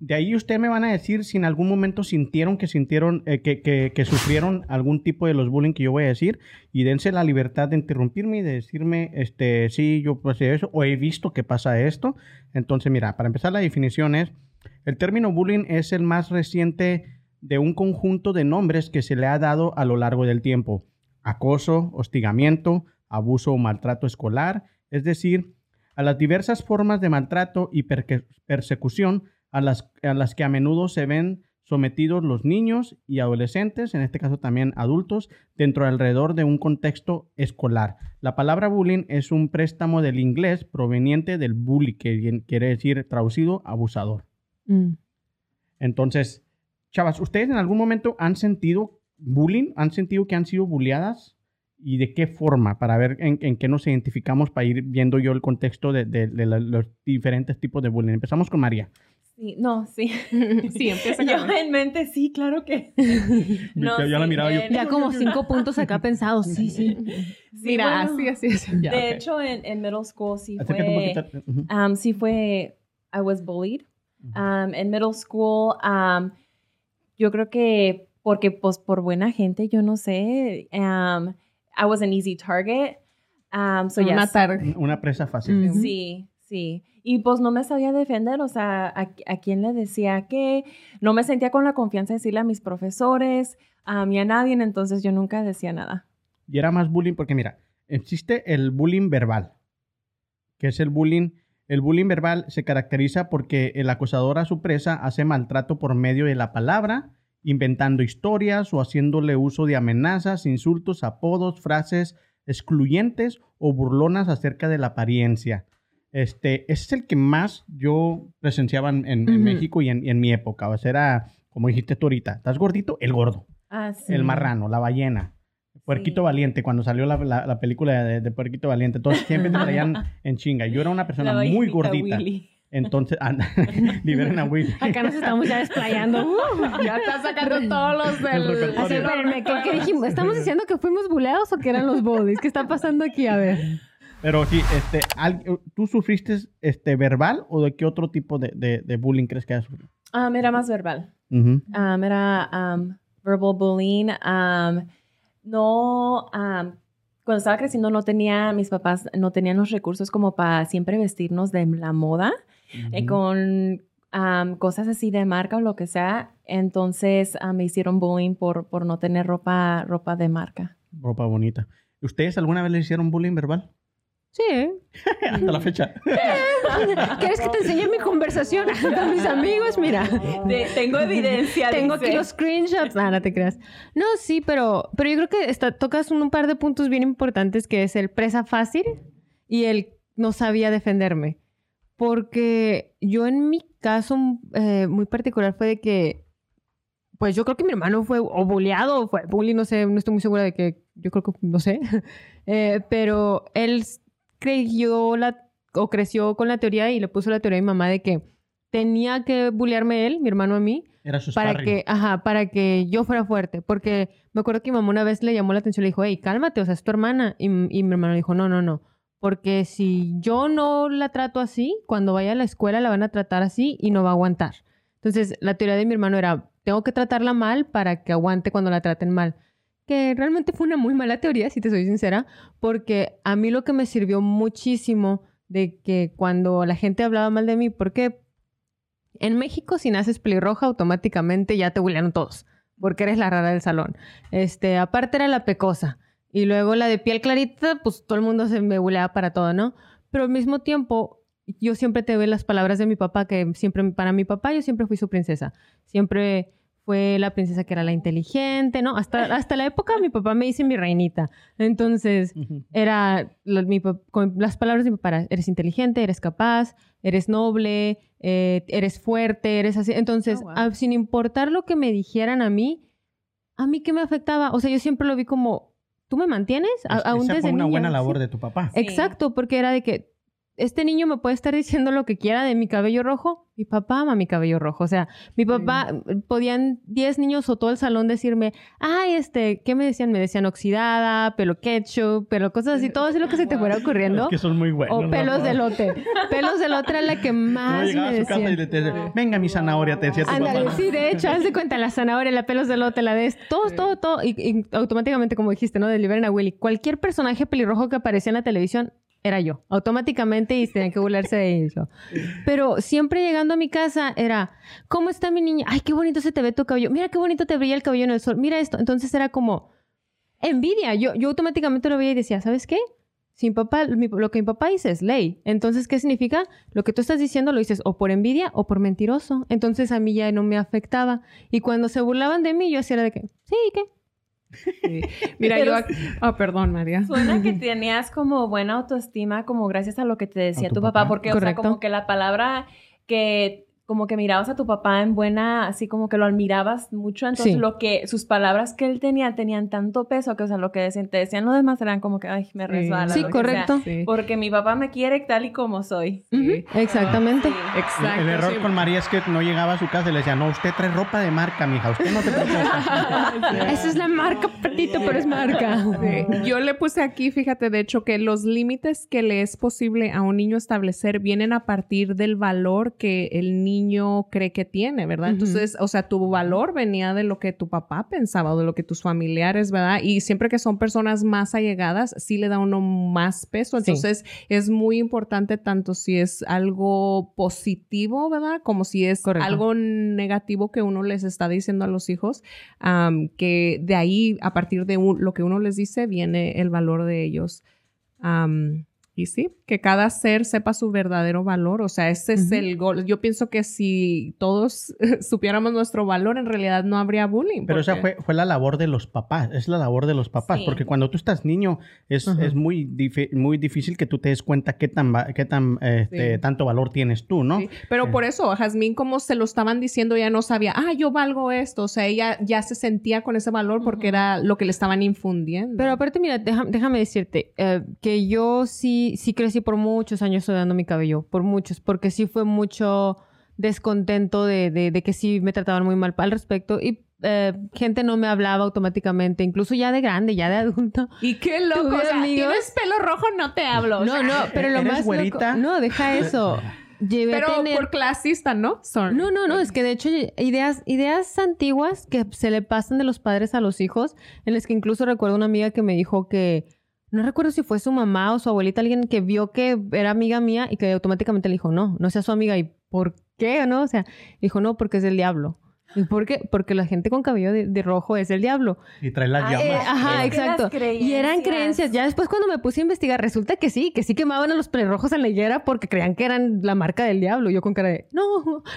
de ahí ustedes me van a decir si en algún momento sintieron que sintieron, eh, que, que- sufrieron algún tipo de los bullying que yo voy a decir y dense la libertad de interrumpirme y de decirme, este, sí, yo pasé eso o he visto que pasa esto. Entonces, mira, para empezar la definición es, el término bullying es el más reciente de un conjunto de nombres que se le ha dado a lo largo del tiempo. Acoso, hostigamiento, abuso o maltrato escolar, es decir, a las diversas formas de maltrato y persecución a las, a las que a menudo se ven sometidos los niños y adolescentes, en este caso también adultos, dentro alrededor de un contexto escolar. La palabra bullying es un préstamo del inglés proveniente del bully, que quiere decir traducido abusador. Mm. Entonces, chavas, ¿ustedes en algún momento han sentido bullying? ¿Han sentido que han sido bulleadas? ¿Y de qué forma? Para ver en, en qué nos identificamos, para ir viendo yo el contexto de, de- los diferentes tipos de bullying. Empezamos con María. Sí, no, sí. Sí, empieza Yo en mente, sí, claro que. No, Ya- ya la sí, miraba yo. Ya como cinco puntos acá pensados. Sí, sí. sí, Mira, bueno, así, así, así. Ya, de hecho, en, en middle school sí fue. um, sí fue. I was bullied. Um, en middle school, um, yo creo que porque pues por buena gente, yo no sé, um, I was an easy target. Um, so Una yes. tarde. Una presa fácil. Mm. Ujú. Sí, sí. Y pues no me sabía defender, o sea, a, quién le decía que no me sentía con la confianza de decirle a mis profesores, a mí a nadie, entonces yo nunca decía nada. Y era más bullying porque, mira, existe el bullying verbal, que es el bullying. El bullying verbal se caracteriza porque el acosador a su presa hace maltrato por medio de la palabra, inventando historias o haciéndole uso de amenazas, insultos, apodos, frases excluyentes o burlonas acerca de la apariencia. Este, ese es el que más yo presenciaba en, en- en Ujú. México y en, en mi época. O sea, era, como dijiste tú ahorita, ¿estás gordito? El gordo. Ah, sí. El marrano, la ballena. Puerquito Sí. Valiente, cuando salió la, la- la película de, de Puerquito Valiente, todos siempre te traían en chinga. Yo era una persona muy gordita. Willy. Entonces, anda, liberen a Willy. Acá nos estamos ya desplayando. Uh. Ya está sacando todos los El del... Así, espérenme, ¿qué, qué dijimos? ¿Estamos diciendo que fuimos buleados o que eran los bodies? ¿Qué está pasando aquí? A ver. Pero sí, este, ¿tú sufriste este, verbal o de qué otro tipo de, de- de bullying crees que has sufrido? Um, era más verbal. Ujú. Um, era um, verbal bullying. Um, no, um, cuando estaba creciendo no tenía, mis papás no tenían los recursos como para siempre vestirnos de la moda. Eh, Ujú. con am, cosas así de marca o lo que sea. Entonces ah, me hicieron bullying por, por no tener ropa, ropa de marca. Ropa bonita. ¿Ustedes alguna vez le hicieron bullying verbal? Sí. Hasta la fecha. ¿Quieres que te enseñe mi conversación con mis amigos? Mira. tengo evidencia. Tengo aquí los screenshots. No, no te creas. No, sí, pero, pero yo creo que está- tocas un, un par de puntos bien importantes que es el presa fácil y el no sabía defenderme. Porque yo en mi caso eh, muy particular fue de que, pues yo creo que mi hermano fue o bulleado o fue bullying, no sé, no estoy muy segura de que, yo creo que, no sé. Eh, pero él creyó la, o creció con la teoría y le puso la teoría a mi mamá de que tenía que bullearme él, mi hermano a mí, Era su para que, ajá, para que yo fuera fuerte. Porque me acuerdo que mi mamá una vez le llamó la atención y le dijo, hey, cálmate, o sea, es tu hermana. Y, y mi hermano dijo, no, no, no. Porque si yo no la trato así, cuando vaya a la escuela la van a tratar así y no va a aguantar. Entonces, la teoría de mi hermano era, tengo que tratarla mal para que aguante cuando la traten mal. Que realmente fue una muy mala teoría, si te soy sincera, porque a mí lo que me sirvió muchísimo de que cuando la gente hablaba mal de mí, porque en México, si naces pelirroja, automáticamente ya te bullearon todos, porque eres la rara del salón. Este, aparte era la pecosa. Y luego la de piel clarita, pues todo el mundo se me buleaba para todo, ¿no? Pero al mismo tiempo, yo siempre te veo las palabras de mi papá, que siempre, para mi papá, yo siempre fui su princesa. Siempre fue la princesa que era la inteligente, ¿no? Hasta, hasta la época mi papá me dice mi reinita. Entonces, era mi con las palabras de mi papá, eres inteligente, eres capaz, eres noble, eh, eres fuerte, eres así. Entonces, Oh, wow. ah, sin importar lo que me dijeran a mí, a mí qué me afectaba. O sea, yo siempre lo vi como, ¿tú me mantienes? A- Es- aún desde una niña, buena sí. labor de tu papá. Sí. Exacto, porque era de que este niño me puede estar diciendo lo que quiera de mi cabello rojo. Mi papá ama mi cabello rojo. O sea, mi papá, podían 10 niños o todo el salón decirme, ay, este, ¿qué me decían? Me decían oxidada, pelo ketchup, pelo cosas así, todo así lo que se te fuera ocurriendo. Es que son muy buenos. O pelos de lote. Pelos de lote era la que más me a su casa y decían. le te decía, venga mi zanahoria, te decía tu Ándale, papá. sí, de hecho, haz de cuenta, la zanahoria, la pelos de lote, la de todo, todo, todo. Y, y automáticamente, como dijiste, ¿no? De Liberen a Willy. Cualquier personaje pelirrojo que aparecía en la televisión era yo. Automáticamente y tenían que burlarse de eso. Pero siempre llegando a mi casa era, ¿cómo está mi niña? Ay, qué bonito se te ve tu cabello. Mira qué bonito te brilla el cabello en el sol. Mira esto. Entonces era como envidia. Yo, yo automáticamente lo veía y decía, ¿sabes qué? Si mi papá, lo que mi papá dice es ley. Entonces, ¿qué significa? Lo que tú estás diciendo lo dices o por envidia o por mentiroso. Entonces, a mí ya no me afectaba. Y cuando se burlaban de mí, yo hacía de que, sí, ¿qué? Sí. Mira, Pero yo... ac- Oh, perdón, María. Suena que tenías como buena autoestima como gracias a lo que te decía tu tu, papá, papá. porque Correcto. o sea, como que la palabra que como que mirabas a tu papá en buena, así como que lo admirabas mucho, entonces Sí. lo que sus palabras que él tenía tenían tanto peso que o sea, lo que decían, te decían los demás eran como que ay, me Sí. resbala. Sí, que correcto. sea, Sí. porque mi papá me quiere tal y como soy. Sí. Ujú, Exactamente. Sí. Exacto. El error sí. con María es que no llegaba a su casa y le decía, no, usted trae ropa de marca, mija, usted no te preocupa. Esa es la marca, Petito, pero es marca. Sí. Yo le puse aquí, fíjate, de hecho, que los límites que le es posible a un niño establecer vienen a partir del valor que el niño cree que tiene, ¿verdad? Entonces, o sea, tu valor venía de lo que tu papá pensaba o de lo que tus familiares, ¿verdad? Y siempre que son personas más allegadas, sí le da uno más peso. Sí. Entonces, es muy importante tanto si es algo positivo, ¿verdad? Como si es Correcto. algo negativo que uno les está diciendo a los hijos, que de ahí, a partir de un- lo que uno les dice, viene el valor de ellos. Y sí, que cada ser sepa su verdadero valor, o sea, ese es el gol. Yo pienso que si todos supiéramos nuestro valor, en realidad no habría bullying. Pero esa porque- fue, fue la labor de los papás, es la labor de los papás, Sí. porque cuando tú estás niño es, es muy, muy difícil que tú te des cuenta qué tan, va- qué tan este, Sí. tanto valor tienes tú, ¿no? Sí, Pero por eso, Jazmín, como se lo estaban diciendo, ya no sabía, ah, yo valgo esto. O sea, ella ya se sentía con ese valor porque era lo que le estaban infundiendo. Pero aparte, mira, deja- déjame decirte eh, que yo sí, sí crecí por muchos años sudando mi cabello, por muchos, porque sí fue mucho descontento de, de- de que sí me trataban muy mal al respecto y eh, gente no me hablaba automáticamente, incluso ya de grande, ya de adulto. y qué loco, o sea, amigos- tienes pelo rojo, no te hablo. o No, sea, no, pero lo ¿Eres más güerita? loco, no, deja eso. Llevé Pero a tener por clasista, ¿no? Sorry. No, no, no, es que de hecho ideas, ideas antiguas que se le pasan de los padres a los hijos, en las que incluso recuerdo una amiga que me dijo que, no recuerdo si fue su mamá o su abuelita, alguien que vio que era amiga mía y que automáticamente le dijo, no, no sea su amiga. ¿Y por ¿qué? ¿No? O sea, dijo, no, porque es del diablo. ¿Y por qué? Porque la gente con cabello de, de rojo es el diablo. Y trae las Ah, llamas. Eh, ajá, exacto. Y eran creencias. Ya después cuando me puse a investigar, resulta que sí, que sí quemaban a los pelirrojos en la higuera porque creían que eran la marca del diablo. Yo con cara de, no,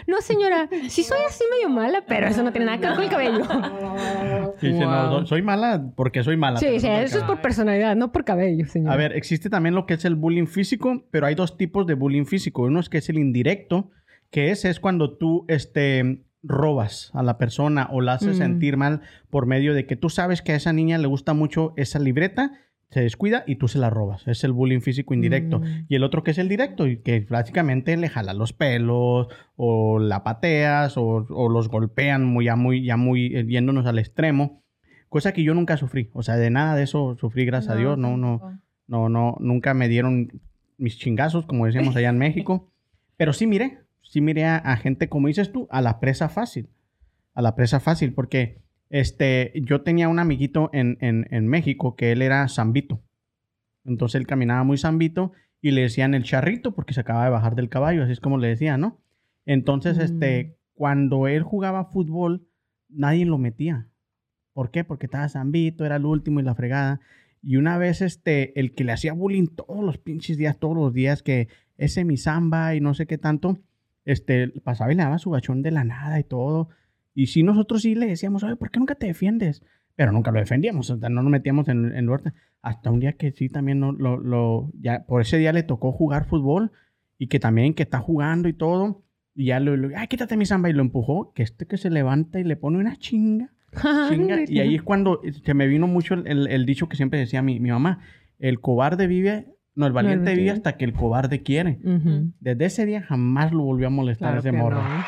no señora, sí soy así medio mala, pero eso no tiene nada que ver con el cabello. Dice, no, soy mala porque soy mala. Sí, sí, no eso es por personalidad, no por cabello, señora. A ver, existe también lo que es el bullying físico, pero hay dos tipos de bullying físico. Uno es que es el indirecto, que ese es cuando tú este, robas a la persona o la haces Mm. sentir mal por medio de que tú sabes que a esa niña le gusta mucho esa libreta, se descuida y tú se la robas. Es el bullying físico indirecto. Mm. Y el otro que es el directo, y que básicamente le jala los pelos, o la pateas, o, o los golpean muy, ya muy, ya muy eh, yéndonos al extremo. Cosa que yo nunca sufrí. O sea, de nada de eso sufrí, gracias a Dios. No, no, no, no, nunca me dieron mis chingazos, como decíamos allá en México. Pero sí miré, sí miré a, a gente, como dices tú, a la presa fácil. A la presa fácil, porque este, yo tenía un amiguito en, en, en México que él era zambito. Entonces él caminaba muy zambito y le decían el charrito porque se acaba de bajar del caballo, así es como le decían, ¿no? Entonces, Mm. este, cuando él jugaba fútbol, nadie lo metía. ¿Por qué? Porque estaba zambito, era el último y la fregada. Y una vez, este, el que le hacía bullying todos los pinches días, todos los días, que ese mi zamba y no sé qué tanto, este, pasaba y le daba su bachón de la nada y todo. Y sí, nosotros sí le decíamos, oye, ¿por qué nunca te defiendes? Pero nunca lo defendíamos, o sea, no nos metíamos en, en lugar. Hasta un día que sí también no, lo, lo, ya, por ese día le tocó jugar fútbol y que también que está jugando y todo. Y ya lo, lo- ay, quítate mi samba y lo empujó, que este que se levanta y le pone una chinga. chinga. y ahí es cuando se me vino mucho el, el- el dicho que siempre decía mi, mi mamá, el cobarde vive, no, el valiente valiente vive vive. hasta que el cobarde quiere. Desde ese día jamás lo volvió a molestar Claro ese morro. no.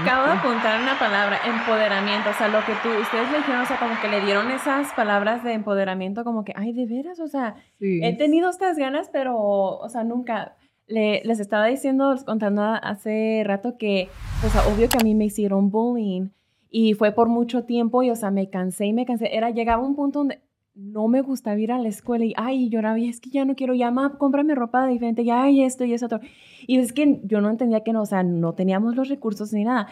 Acabo de apuntar una palabra, empoderamiento. O sea, lo que tú, ustedes le dijeron, o sea, como que le dieron esas palabras de empoderamiento, como que, ay, de veras, o sea, Sí. he tenido estas ganas, pero, o sea, nunca. Le- les estaba diciendo, contando hace rato que, o sea, obvio que a mí me hicieron bullying y fue por mucho tiempo y, o sea, me cansé y me cansé. Era, llegaba un punto donde no me gustaba ir a la escuela y, ay, lloraba y es que ya no quiero, ya, ma, cómprame ropa diferente, y esto y eso otro. Y es que yo no entendía que no, o sea, no teníamos los recursos ni nada.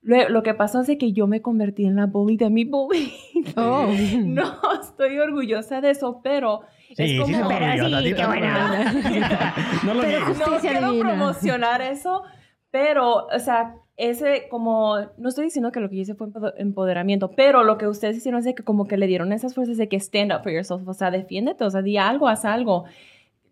Lo, lo que pasó es que yo me convertí en la bully de mi bully. Oh. No estoy orgullosa de eso, pero Sí, es sí, como... estás Pero orgullosa, sí, sí, qué buena. No lo Pero no quiero promocionar eso, pero, o sea, ese como, no estoy diciendo que lo que hice fue empoder- empoderamiento, pero lo que ustedes hicieron es de que como que le dieron esas fuerzas de que stand up for yourself, o sea, defiéndete, o sea, di algo, haz algo.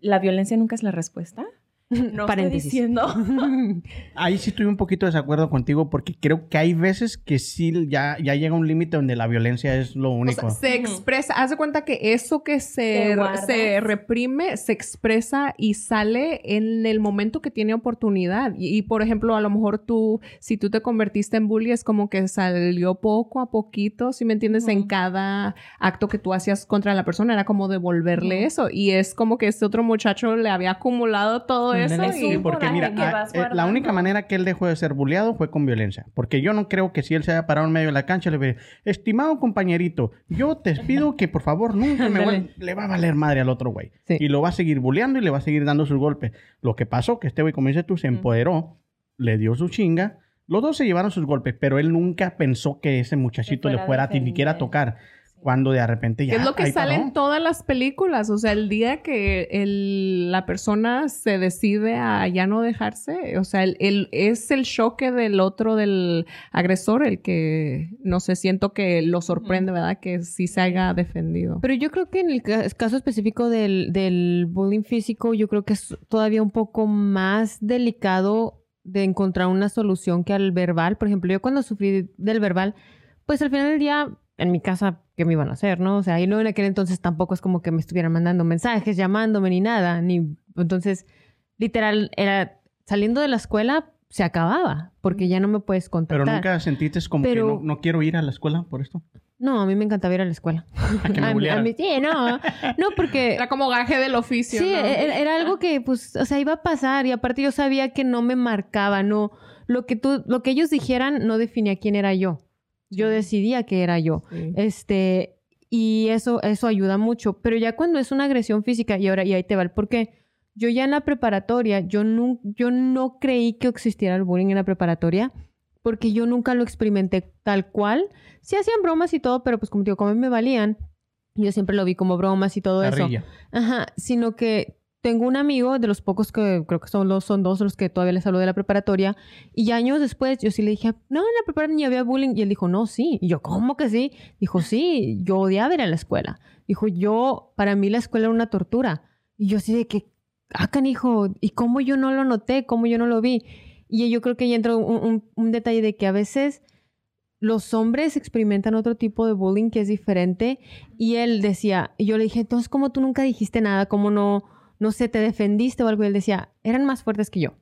¿La violencia nunca es la respuesta? No Paréntesis. estoy diciendo. Ahí sí estoy un poquito de desacuerdo contigo porque creo que hay veces que sí ya, ya llega un límite donde la violencia es lo O único. sea, se expresa, haz de cuenta que eso que se, se reprime, se expresa y sale en el momento que tiene oportunidad. Y, y, por ejemplo, a lo mejor tú, si tú te convertiste en bully, es como que salió poco a poquito, si me entiendes, en cada acto que tú hacías contra la persona, era como devolverle eso. Y es como que este otro muchacho le había acumulado todo. Eso. Es Y, porque mira, que vas eh, la única manera que él dejó de ser bulleado fue con violencia. Porque yo no creo que si él se haya parado en medio de la cancha, le hubiera, estimado compañerito, yo te pido que por favor nunca me Ándale. vuel-". Le va a valer madre al otro güey. Sí. Y lo va a seguir bulleando y le va a seguir dando sus golpes. Lo que pasó, que este güey, como dices tú, se empoderó, le dio su chinga. Los dos se llevaron sus golpes, pero él nunca pensó que ese muchachito le fuera a fuera a ni siquiera a tocar. Cuando de repente ya. Es lo que sale paró. en todas las películas. O sea, el día que el- la persona se decide a ya no dejarse, o sea, el, el- es el choque del otro, del agresor, el que, no sé, siento que lo sorprende, ¿verdad? Que sí se haya defendido. Pero yo creo que en el ca- caso específico del, del bullying físico, yo creo que es todavía un poco más delicado de encontrar una solución que al verbal. Por ejemplo, yo cuando sufrí del verbal, pues al final del día, en mi casa, ¿qué me iban a hacer, no? O sea, y no en aquel entonces tampoco es como que me estuvieran mandando mensajes, llamándome ni nada. Ni... Entonces, literal, era saliendo de la escuela, se acababa, porque ya no me puedes Pero contactar. nunca sentiste como Pero- que no, no quiero ir a la escuela por esto. No, a mí me encantaba ir a la escuela. A que me A mí- a bullearan. mí- sí, no, no, porque... Era como gaje del oficio. Sí, ¿no? era, era algo que, pues, o sea, iba a pasar y aparte yo sabía que no me marcaba, no, lo que tú, lo que ellos dijeran no definía quién era yo. Yo decidía que era yo. Sí. Este, y eso, eso ayuda mucho. Pero ya cuando es una agresión física, y ahora, y ahí te va el por qué, yo ya en la preparatoria, yo no, yo no creí que existiera el bullying en la preparatoria porque yo nunca lo experimenté tal cual. Sí hacían bromas y todo, pero pues como digo, como me valían, yo siempre lo vi como bromas y todo eso. Ajá, sino que tengo un amigo de los pocos que creo que son, los, son dos los que todavía les hablo de la preparatoria y años después yo sí le dije, no, en la preparatoria ni había bullying y él dijo, no, sí. Y yo, ¿cómo que sí? Dijo, sí, yo odiaba ir a la escuela. Dijo, yo, para mí la escuela era una tortura. Y yo sí de que, ah, canijo, ¿y cómo yo no lo noté? ¿Cómo yo no lo vi? Y yo creo que entró un, un- un detalle de que a veces los hombres experimentan otro tipo de bullying que es diferente. Y él decía, y yo le dije, entonces, ¿cómo tú nunca dijiste nada? ¿Cómo no, no sé, te defendiste o algo? Y él decía, eran más fuertes que yo.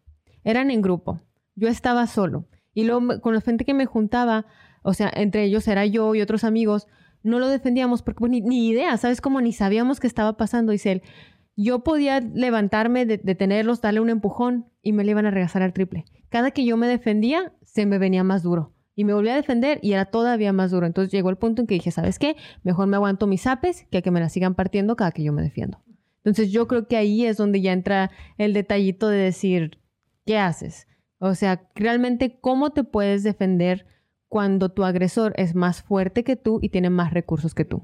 Eran en grupo. Yo estaba solo. Y luego con la gente que me juntaba, o sea, entre ellos era yo y otros amigos, no lo defendíamos porque pues, ni, idea, ¿sabes? Como ni sabíamos qué estaba pasando. Dice él, yo podía levantarme, de- detenerlos, darle un empujón y me le iban a regresar al triple. Cada que yo me defendía, se me venía más duro. Y me volví a defender y era todavía más duro. Entonces llegó el punto en que dije, ¿sabes qué? Mejor me aguanto mis apes que que me la sigan partiendo cada que yo me defiendo. Entonces yo creo que ahí es donde ya entra el detallito de decir, ¿qué haces? O sea, realmente cómo te puedes defender cuando tu agresor es más fuerte que tú y tiene más recursos que tú.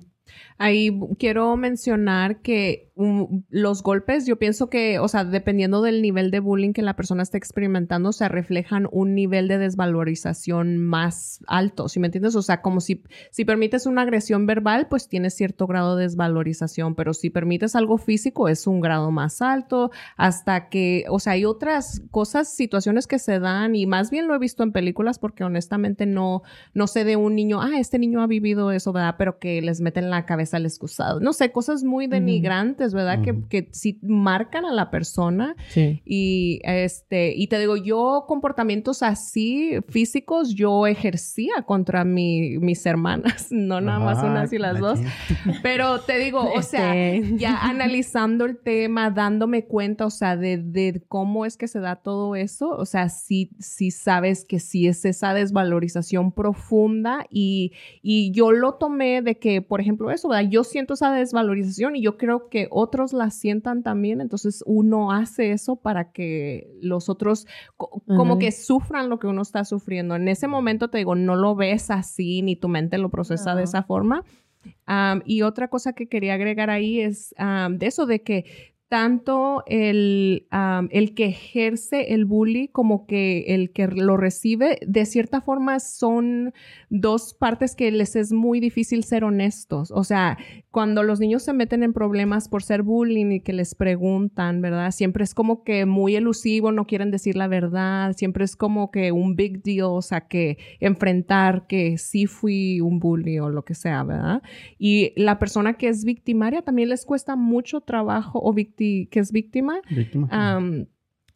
Ahí quiero mencionar que um, los golpes, yo pienso que, o sea, dependiendo del nivel de bullying que la persona esté experimentando, se reflejan un nivel de desvalorización más alto, ¿sí me entiendes? O sea, como si, si permites una agresión verbal, pues tienes cierto grado de desvalorización, pero si permites algo físico, es un grado más alto, hasta que, o sea, hay otras cosas, situaciones que se dan, y más bien lo he visto en películas porque honestamente no, no sé de un niño, ah, este niño ha vivido eso, ¿verdad? Pero que les meten la cabeza al excusado. No sé, cosas muy denigrantes, ¿verdad? Ujú. que, que sí marcan a la persona. Sí. Y este, y te digo, yo comportamientos así físicos, yo ejercía contra mi, mis hermanas, no nada más unas y las la dos. Pero te digo, o sea, Este. ya analizando el tema, dándome cuenta, o sea, de, de cómo es que se da todo eso, o sea, sí, sí sabes que sí es esa desvalorización profunda y, y yo lo tomé de que, por ejemplo, eso, ¿verdad? Yo siento esa desvalorización y yo creo que otros la sientan también, entonces uno hace eso para que los otros co- como Ujú. que sufran lo que uno está sufriendo. En ese momento te digo, no lo ves así, ni tu mente lo procesa de No. esa forma. Am, y otra cosa que quería agregar ahí es am, de eso de que tanto el, am, el que ejerce el bully como que el que lo recibe, de cierta forma son dos partes que les es muy difícil ser honestos. O sea, cuando los niños se meten en problemas por ser bullying y que les preguntan, ¿verdad? Siempre es como que muy elusivo, no quieren decir la verdad, siempre es como que un big deal, o sea, que enfrentar que sí fui un bully o lo que sea, ¿verdad? Y la persona que es victimaria también les cuesta mucho trabajo o victi que es víctima. Víctima.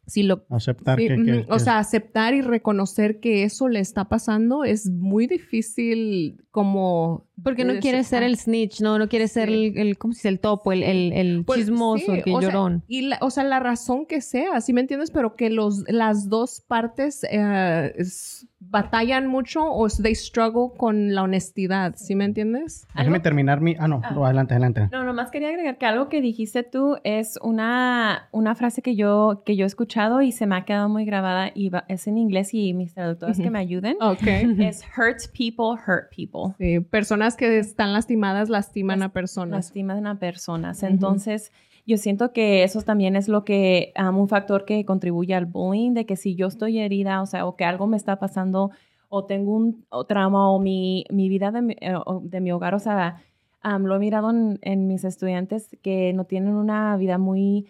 si lo Aceptar que, o que- sea, aceptar y reconocer que eso le está pasando es muy difícil como... Porque no quiere ser el snitch, no, no quiere ser Sí. el, el ¿cómo se dice? El topo, el, el, el Pues, chismoso, sí, el que o sea, llorón. y la, o sea, la razón que sea, ¿sí me entiendes? Pero que los, las dos partes eh, es- batallan mucho o they struggle con la honestidad, ¿sí me entiendes? Déjame terminar mi... Ah, no, Ah. no, adelante, adelante. No, nomás quería agregar que algo que dijiste tú es una, una frase que yo, que yo he escuchado y se me ha quedado muy grabada y va- es en inglés y mis traductores que me ayuden. Ok. Es hurt people, hurt people. Sí, personas que están lastimadas lastiman a personas. Lastiman a personas. Entonces, yo siento que eso también es lo que, um, un factor que contribuye al bullying, de que si yo estoy herida, o sea, o que algo me está pasando, o tengo un o trauma, o mi, mi vida de mi, eh, de mi hogar, o sea, um, lo he mirado en, en mis estudiantes que no tienen una vida muy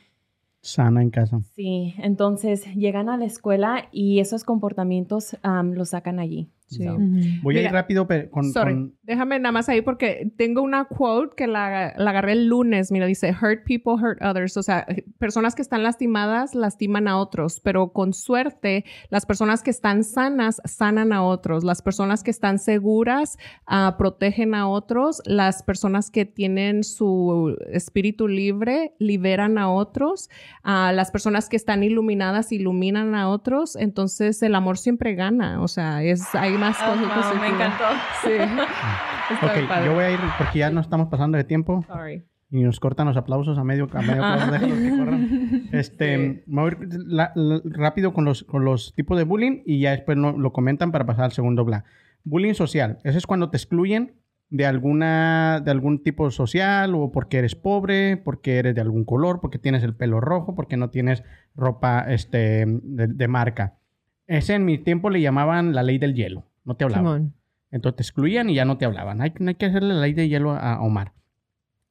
Sana en casa. Sí, entonces llegan a la escuela y esos comportamientos am, los sacan allí. Sí. Ujú. Voy a Mira, ir rápido con... Sorry, con- déjame nada más ahí porque tengo una quote que la, la agarré el lunes. Mira, dice, hurt people, hurt others. O sea, personas que están lastimadas lastiman a otros, pero con suerte, las personas que están sanas sanan a otros. Las personas que están seguras ah, protegen a otros. Las personas que tienen su espíritu libre liberan a otros. Ah, las personas que están iluminadas iluminan a otros. Entonces, el amor siempre gana. O sea, es, hay más Oh, cosas wow, me encantó. Sí. Está Ok, padre. yo voy a ir porque ya nos estamos pasando de tiempo Sorry. y nos cortan los aplausos a medio, a medio Ah. que corran. Este, me voy a ir la- la- rápido con los, con los tipos de bullying y ya después no- lo comentan para pasar al segundo bla. Bullying social. Ese es cuando te excluyen de alguna de algún tipo social o porque eres pobre, porque eres de algún color, porque tienes el pelo rojo, porque no tienes ropa este, de, de marca. Ese en mi tiempo le llamaban la ley del hielo. No te hablaban. Simón. Entonces te excluían y ya no te hablaban. Hay, hay que hacerle la ley de hielo a Omar.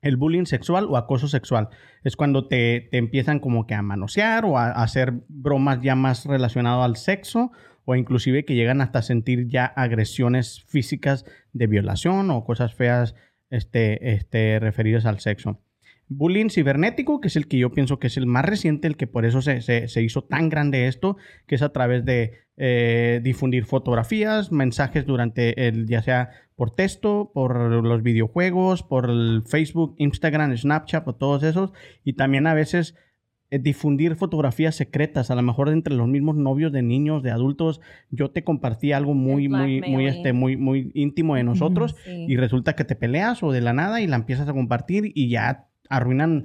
El bullying sexual o acoso sexual es cuando te, te empiezan como que a manosear o a, a hacer bromas ya más relacionadas al sexo o inclusive que llegan hasta sentir ya agresiones físicas de violación o cosas feas este, este, referidas al sexo. Bullying cibernético, que es el que yo pienso que es el más reciente, el que por eso se, se- se hizo tan grande esto, que es a través de eh, difundir fotografías, mensajes durante el, ya sea por texto, por los videojuegos, por el Facebook, Instagram, Snapchat o todos esos, y también a veces eh, difundir fotografías secretas, a lo mejor entre los mismos novios de niños, de adultos. Yo te compartí algo muy, muy, muy, este, muy, muy íntimo de nosotros Sí. y resulta que te peleas o de la nada y la empiezas a compartir y ya arruinan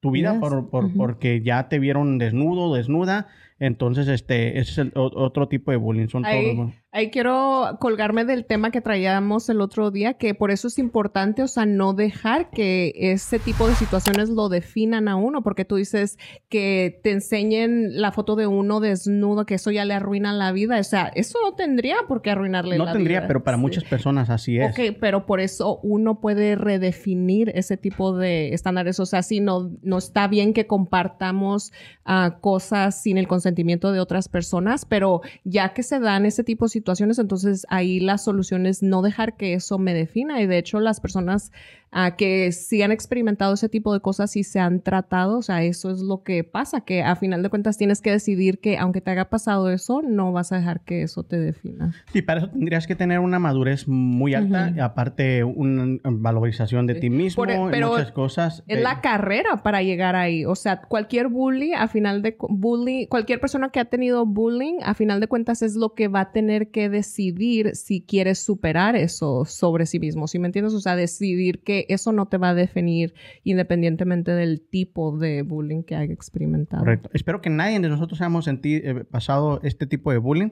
tu vida por, por- porque ya te vieron desnudo, desnuda. Entonces, este, ese es el otro tipo de bullying. Son Ahí- todos. Ahí quiero colgarme del tema que traíamos el otro día, que por eso es importante, o sea, no dejar que ese tipo de situaciones lo definan a uno, porque tú dices que te enseñen la foto de uno desnudo, que eso ya le arruina la vida, o sea, eso no tendría por qué arruinarle No la tendría, vida. pero para Sí. muchas personas así es. Ok, pero por eso uno puede redefinir ese tipo de estándares. O sea, si no, no está bien que compartamos ah, cosas sin el consentimiento de otras personas, pero ya que se dan ese tipo de situaciones, entonces ahí la solución es no dejar que eso me defina. Y de hecho, las personas ah, que sí han experimentado ese tipo de cosas y se han tratado, o sea, eso es lo que pasa, que a final de cuentas tienes que decidir que aunque te haya pasado eso, no vas a dejar que eso te defina. Sí, para eso tendrías que tener una madurez muy alta, Ujú. y aparte una valorización de Sí. ti mismo Por- e, pero muchas cosas. Es Eh, la carrera para llegar ahí. O sea, cualquier bully, a final de bully, cualquier persona que ha tenido bullying, a final de cuentas es lo que va a tener que decidir si quieres superar eso sobre sí mismo. ¿Sí me entiendes? O sea, decidir que eso no te va a definir independientemente del tipo de bullying que haya experimentado. Correcto. Espero que nadie de nosotros hayamos eh, pasado este tipo de bullying.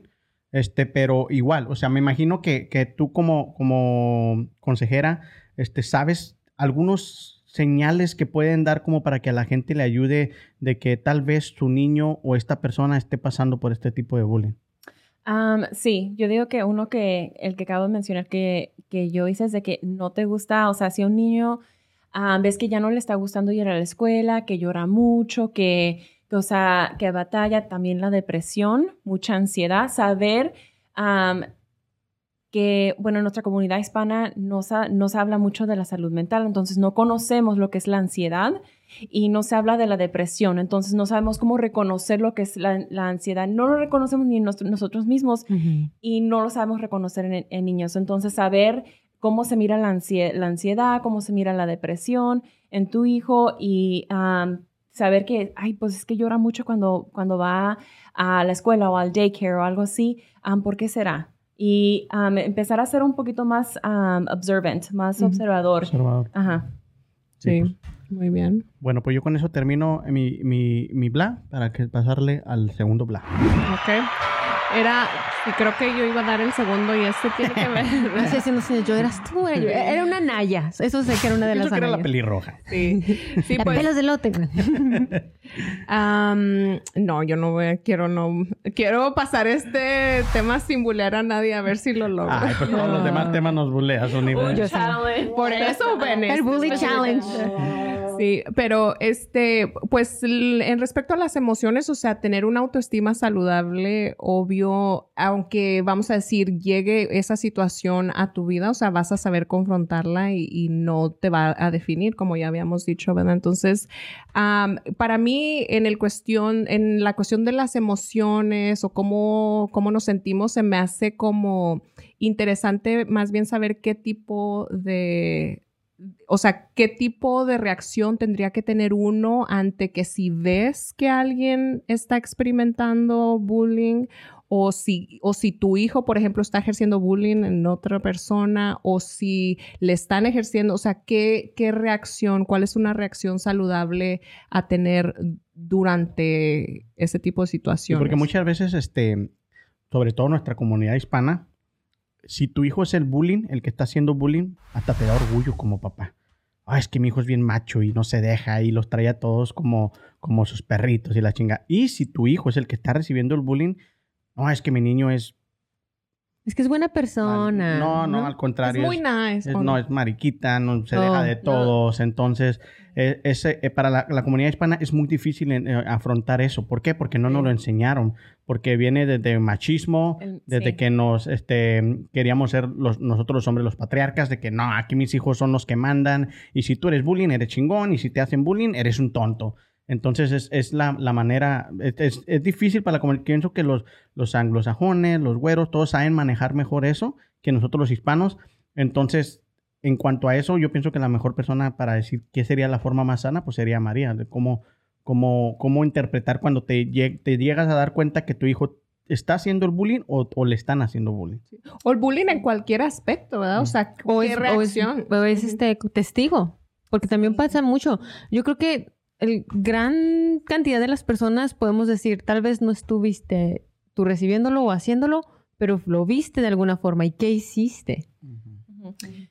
Este, pero igual, o sea, me imagino que, que tú como, como consejera, este, sabes algunos señales que pueden dar como para que a la gente le ayude de que tal vez su niño o esta persona esté pasando por este tipo de bullying. Am, sí, yo digo que uno que, el que acabo de mencionar que, que yo hice es de que no te gusta, o sea, si un niño am, ves que ya no le está gustando ir a la escuela, que llora mucho, que, o sea, que batalla también la depresión, mucha ansiedad, saber am, que, bueno, en nuestra comunidad hispana no no se habla mucho de la salud mental, entonces no conocemos lo que es la ansiedad y no se habla de la depresión, entonces no sabemos cómo reconocer lo que es la, la ansiedad, no lo reconocemos ni nos- nosotros mismos y no lo sabemos reconocer en, en niños, entonces saber cómo se mira la, ansie- la ansiedad, cómo se mira la depresión en tu hijo y am, saber que, ay, pues es que llora mucho cuando, cuando va a la escuela o al daycare o algo así, am, ¿por qué será? Y empezar a ser un poquito más observant, más observador. Observador. Ajá. Sí, Sí, muy bien. Bueno, pues yo con eso termino mi, mi, mi bla para que pasarle al segundo bla. Ok. Era, sí, creo que yo iba a dar el segundo y este tiene que ver. Así haciendo señas, yo eras tú, era yo. Era una Naya. Eso sé que era una de las que era la Anayas. pelirroja. Sí, sí La pues. pelos de lote. am, no, yo no voy a, quiero no, quiero pasar este tema sin bulear a nadie a ver si lo logro. Ay, pues todos los demás temas nos buleas. Yo sí. Por eso, ven. El Bully Challenge. Sí, pero este, pues en respecto a las emociones, o sea, tener una autoestima saludable, obvio, aunque vamos a decir, llegue esa situación a tu vida, o sea, vas a saber confrontarla y, no te va a definir, como ya habíamos dicho, ¿verdad? Entonces, para mí, en el cuestión, en la cuestión de las emociones o cómo, cómo nos sentimos, se me hace como interesante más bien saber qué tipo de o sea, ¿qué tipo de reacción tendría que tener uno ante que si ves que alguien está experimentando bullying o si, o si tu hijo, por ejemplo, está ejerciendo bullying en otra persona o si le están ejerciendo, o sea, ¿qué, qué reacción, cuál es una reacción saludable a tener durante ese tipo de Sí, situaciones. porque muchas veces, este, sobre todo nuestra comunidad hispana, si tu hijo es el bullying, el que está haciendo bullying, hasta te da orgullo como papá. Ah, es que mi hijo es bien macho y no se deja y los trae a todos como, como sus perritos y la chinga. Y si tu hijo es el que está recibiendo el bullying, no, es que mi niño es... Es que es buena persona. No, no, al es contrario. muy nice. es- ¿o no, es mariquita, no se deja de no. todos. Entonces, eh, ese, eh, para la, la comunidad hispana es muy difícil en, eh, afrontar eso. ¿Por qué? Porque no nos lo enseñaron. Porque viene desde machismo, El- desde sí. que nos este, queríamos ser los, nosotros los hombres los patriarcas, de que no, aquí mis hijos son los que mandan. Y si tú eres bullying, eres chingón. Y si te hacen bullying, eres un tonto. Entonces es, es la, la manera, es, es- es difícil para la comunidad. Pienso que los, los anglosajones, los güeros, todos saben manejar mejor eso que nosotros los hispanos. Entonces, en cuanto a eso, yo pienso que la mejor persona para decir qué sería la forma más sana, pues sería María, de cómo, cómo, cómo interpretar cuando te, lleg- te llegas a dar cuenta que tu hijo está haciendo el bullying o, o le están haciendo bullying. O el bullying en cualquier aspecto, ¿verdad? O sea, O ¿qué es, o es- reacción? o es, este testigo. Porque también pasa mucho. Yo creo que el gran cantidad de las personas podemos decir, tal vez no estuviste tú recibiéndolo o haciéndolo, pero lo viste de alguna forma. ¿Y qué hiciste?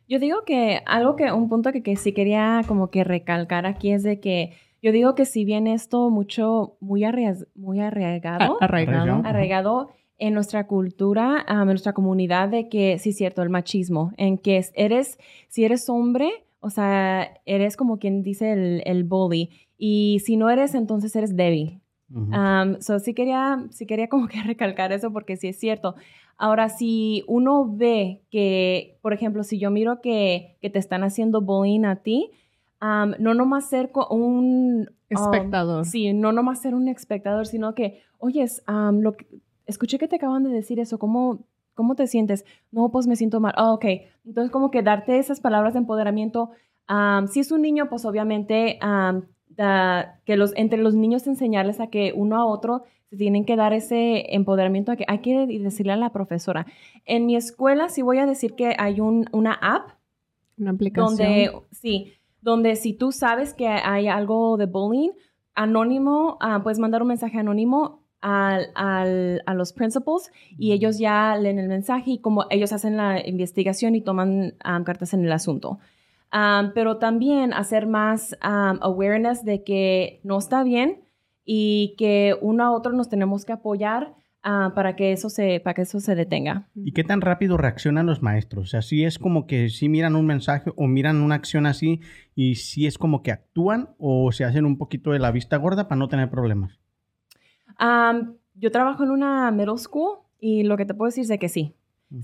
Yo digo que algo que, un punto que, que sí quería como que recalcar aquí es de que yo digo que si bien esto mucho, muy, arrais- muy arraigado, A- Arraigado. Arraigado. arraigado en nuestra cultura, en nuestra comunidad, de que sí es cierto, el machismo, en que es- eres, si eres hombre, o sea, eres como quien dice el, el bully, y si no eres, entonces eres débil. Ujú. Um, so sí quería, sí quería como que recalcar eso porque sí es cierto. Ahora, si uno ve que, por ejemplo, si yo miro que, que te están haciendo bullying a ti, um, no nomás ser un... um, Espectador. sí, no nomás ser un espectador, sino que, oyes, um, lo que- escuché que te acaban de decir eso, ¿cómo, ¿cómo te sientes? No, pues me siento mal. Ah, ok. Entonces, como que darte esas palabras de empoderamiento. um, si es un niño, pues obviamente um, da- que los, entre los niños enseñarles a que uno a otro se tienen que dar ese empoderamiento a que hay que decirle a la profesora. En mi escuela sí voy a decir que hay un, una app Una aplicación. donde, sí, donde si tú sabes que hay algo de bullying, anónimo, ah, puedes mandar un mensaje anónimo al, al- a los principals y ellos ya leen el mensaje y como ellos hacen la investigación y toman ah, cartas en el asunto. Ah, pero también hacer más ah, awareness de que no está bien y que uno a otro nos tenemos que apoyar ah, para, que eso se, para que eso se detenga. ¿Y qué tan rápido reaccionan los maestros? O sea, si es como que si miran un mensaje o miran una acción así y si es como que actúan o se hacen un poquito de la vista gorda para no tener problemas. Am, yo trabajo en una middle school y lo que te puedo decir es de que sí.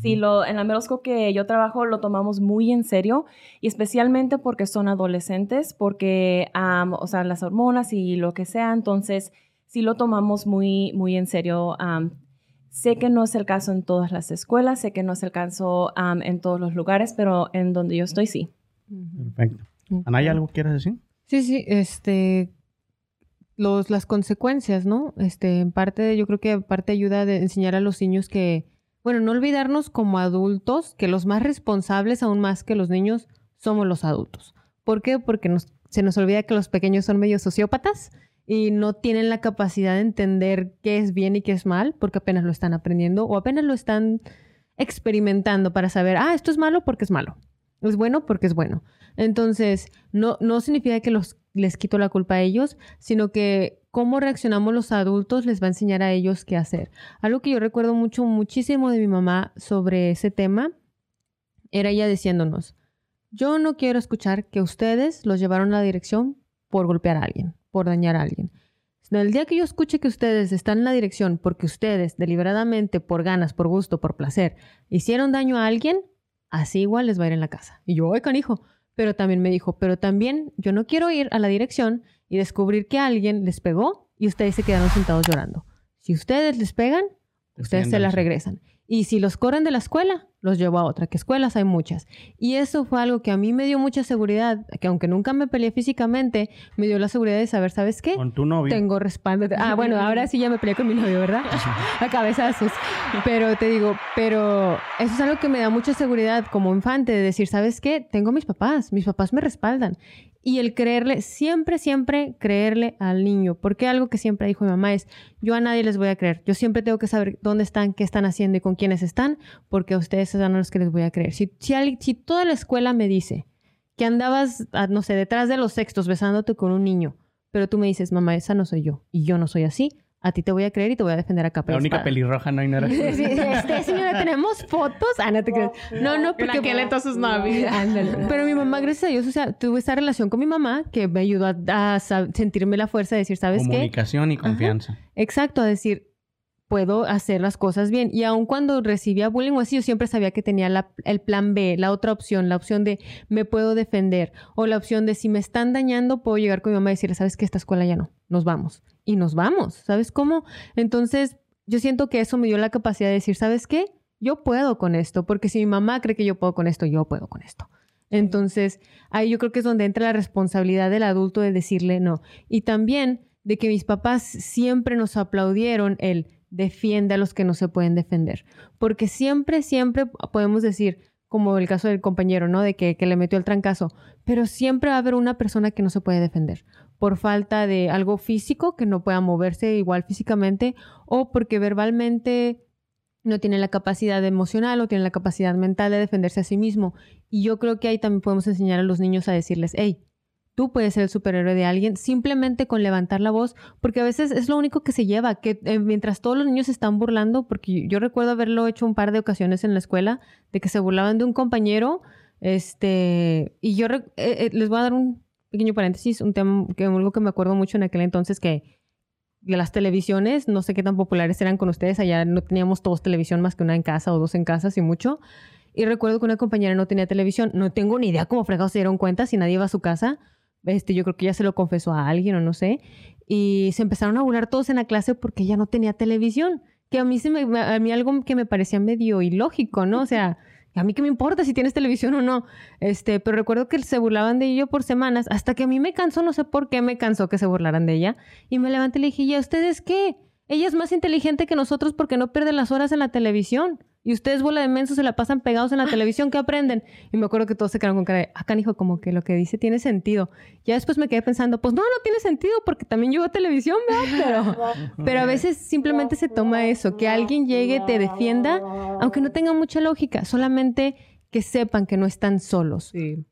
Sí, lo, en la middle school que yo trabajo lo tomamos muy en serio y especialmente porque son adolescentes, porque, am, o sea, las hormonas y lo que sea, entonces sí lo tomamos muy, muy en serio. Am, sé que no es el caso en todas las escuelas, sé que no es el caso am, en todos los lugares, pero en donde yo estoy sí. Perfecto. ¿Anaya, algo quieres decir? Sí, sí, este, los, las consecuencias, ¿no? Este, en parte, yo creo que en parte ayuda de enseñar a los niños que, bueno, no olvidarnos como adultos que los más responsables, aún más que los niños, somos los adultos. ¿Por qué? Porque se nos olvida que los pequeños son medio sociópatas y no tienen la capacidad de entender qué es bien y qué es mal, porque apenas lo están aprendiendo o apenas lo están experimentando para saber, ah, esto es malo porque es malo, es bueno porque es bueno. Entonces, no, no significa que les quito la culpa a ellos, sino que cómo reaccionamos los adultos les va a enseñar a ellos qué hacer. Algo que yo recuerdo mucho, muchísimo de mi mamá sobre ese tema, era ella diciéndonos, yo no quiero escuchar que ustedes los llevaron a la dirección por golpear a alguien, por dañar a alguien. El día que yo escuche que ustedes están en la dirección porque ustedes deliberadamente, por ganas, por gusto, por placer, hicieron daño a alguien, así igual les va a ir en la casa. Y yo, ay, canijo. Pero también me dijo, pero también yo no quiero ir a la dirección y descubrir que alguien les pegó y ustedes se quedaron sentados llorando. Si ustedes les pegan, ustedes se las regresan. Y si los corren de la escuela, los llevo a otra, que escuelas hay muchas. Y eso fue algo que a mí me dio mucha seguridad, que aunque nunca me peleé físicamente, me dio la seguridad de saber, ¿sabes qué? Con tu novio. Tengo respaldo. Ah, bueno, ahora sí ya me peleé con mi novio, ¿verdad? A cabezazos. Pero te digo, pero eso es algo que me da mucha seguridad como infante de decir, ¿sabes qué? Tengo mis papás, mis papás me respaldan. Y el creerle, siempre, siempre creerle al niño. Porque algo que siempre dijo mi mamá es, yo a nadie les voy a creer. Yo siempre tengo que saber dónde están, qué están haciendo y con quiénes están, porque a ustedes son los que les voy a creer. Si, si, si toda la escuela me dice que andabas, no sé, detrás de los sextos besándote con un niño, pero tú me dices, mamá, esa no soy yo, y yo no soy así, a ti te voy a creer y te voy a defender a capa La única espada". pelirroja no, y no era. Sí, este, señora, tenemos fotos. Ah, no te creas. No, no, En porque. aquel entonces no había. Ándale. Pero mi mamá, gracias a Dios, o sea, tuve esta relación con mi mamá que me ayudó a, sentirme la fuerza de decir, ¿sabes qué? Comunicación y confianza. Exacto, a decir, puedo hacer las cosas bien. Y aun cuando recibía bullying o así, yo siempre sabía que tenía la- el plan B, la otra opción, la opción de me puedo defender o la opción de si me están dañando, puedo llegar con mi mamá y decirle, ¿sabes qué? Esta escuela ya no, nos vamos. Y nos vamos, ¿sabes cómo? Entonces, yo siento que eso me dio la capacidad de decir, ¿sabes qué? Yo puedo con esto, porque si mi mamá cree que yo puedo con esto, yo puedo con esto. Entonces, ahí yo creo que es donde entra la responsabilidad del adulto de decirle no. Y también de que mis papás siempre nos aplaudieron el defiende a los que no se pueden defender. Porque siempre, siempre podemos decir, como el caso del compañero, ¿no? De que, le metió el trancazo, pero siempre va a haber una persona que no se puede defender por falta de algo físico, que no pueda moverse igual físicamente, o porque verbalmente no tiene la capacidad emocional o tiene la capacidad mental de defenderse a sí mismo. Y yo creo que ahí también podemos enseñar a los niños a decirles, hey, tú puedes ser el superhéroe de alguien simplemente con levantar la voz, porque a veces es lo único que se lleva, que eh, mientras todos los niños se están burlando, porque yo recuerdo haberlo hecho un par de ocasiones en la escuela, de que se burlaban de un compañero, este, y yo eh, eh, les voy a dar un pequeño paréntesis, un tema que algo que me acuerdo mucho en aquel entonces que las televisiones, no sé qué tan populares eran con ustedes, allá no teníamos todos televisión más que una en casa o dos en casa, si mucho. Y recuerdo que una compañera no tenía televisión, no tengo ni idea cómo fregados se dieron cuenta si nadie iba a su casa. Este, yo creo que ya se lo confesó a alguien o no sé. Y se empezaron a burlar todos en la clase porque ella no tenía televisión. Que a mí, se me, a mí algo que me parecía medio ilógico, ¿no? O sea, a mí qué me importa si tienes televisión o no. Este, pero recuerdo que se burlaban de ello por semanas, hasta que a mí me cansó, no sé por qué me cansó que se burlaran de ella. Y me levanté y le dije, ¿y a ustedes qué? Ella es más inteligente que nosotros porque no pierde las horas en la televisión. Y ustedes, bola de mensos, se la pasan pegados en la televisión. ¿Qué aprenden? Y me acuerdo que todos se quedaron con cara de, acá, hijo, como que lo que dice tiene sentido. Ya después me quedé pensando, pues no, no tiene sentido porque también yo veo televisión, ¿verdad? Pero, pero a veces simplemente se toma eso, que alguien llegue, te defienda, aunque no tenga mucha lógica, solamente que sepan que no están solos. Sí.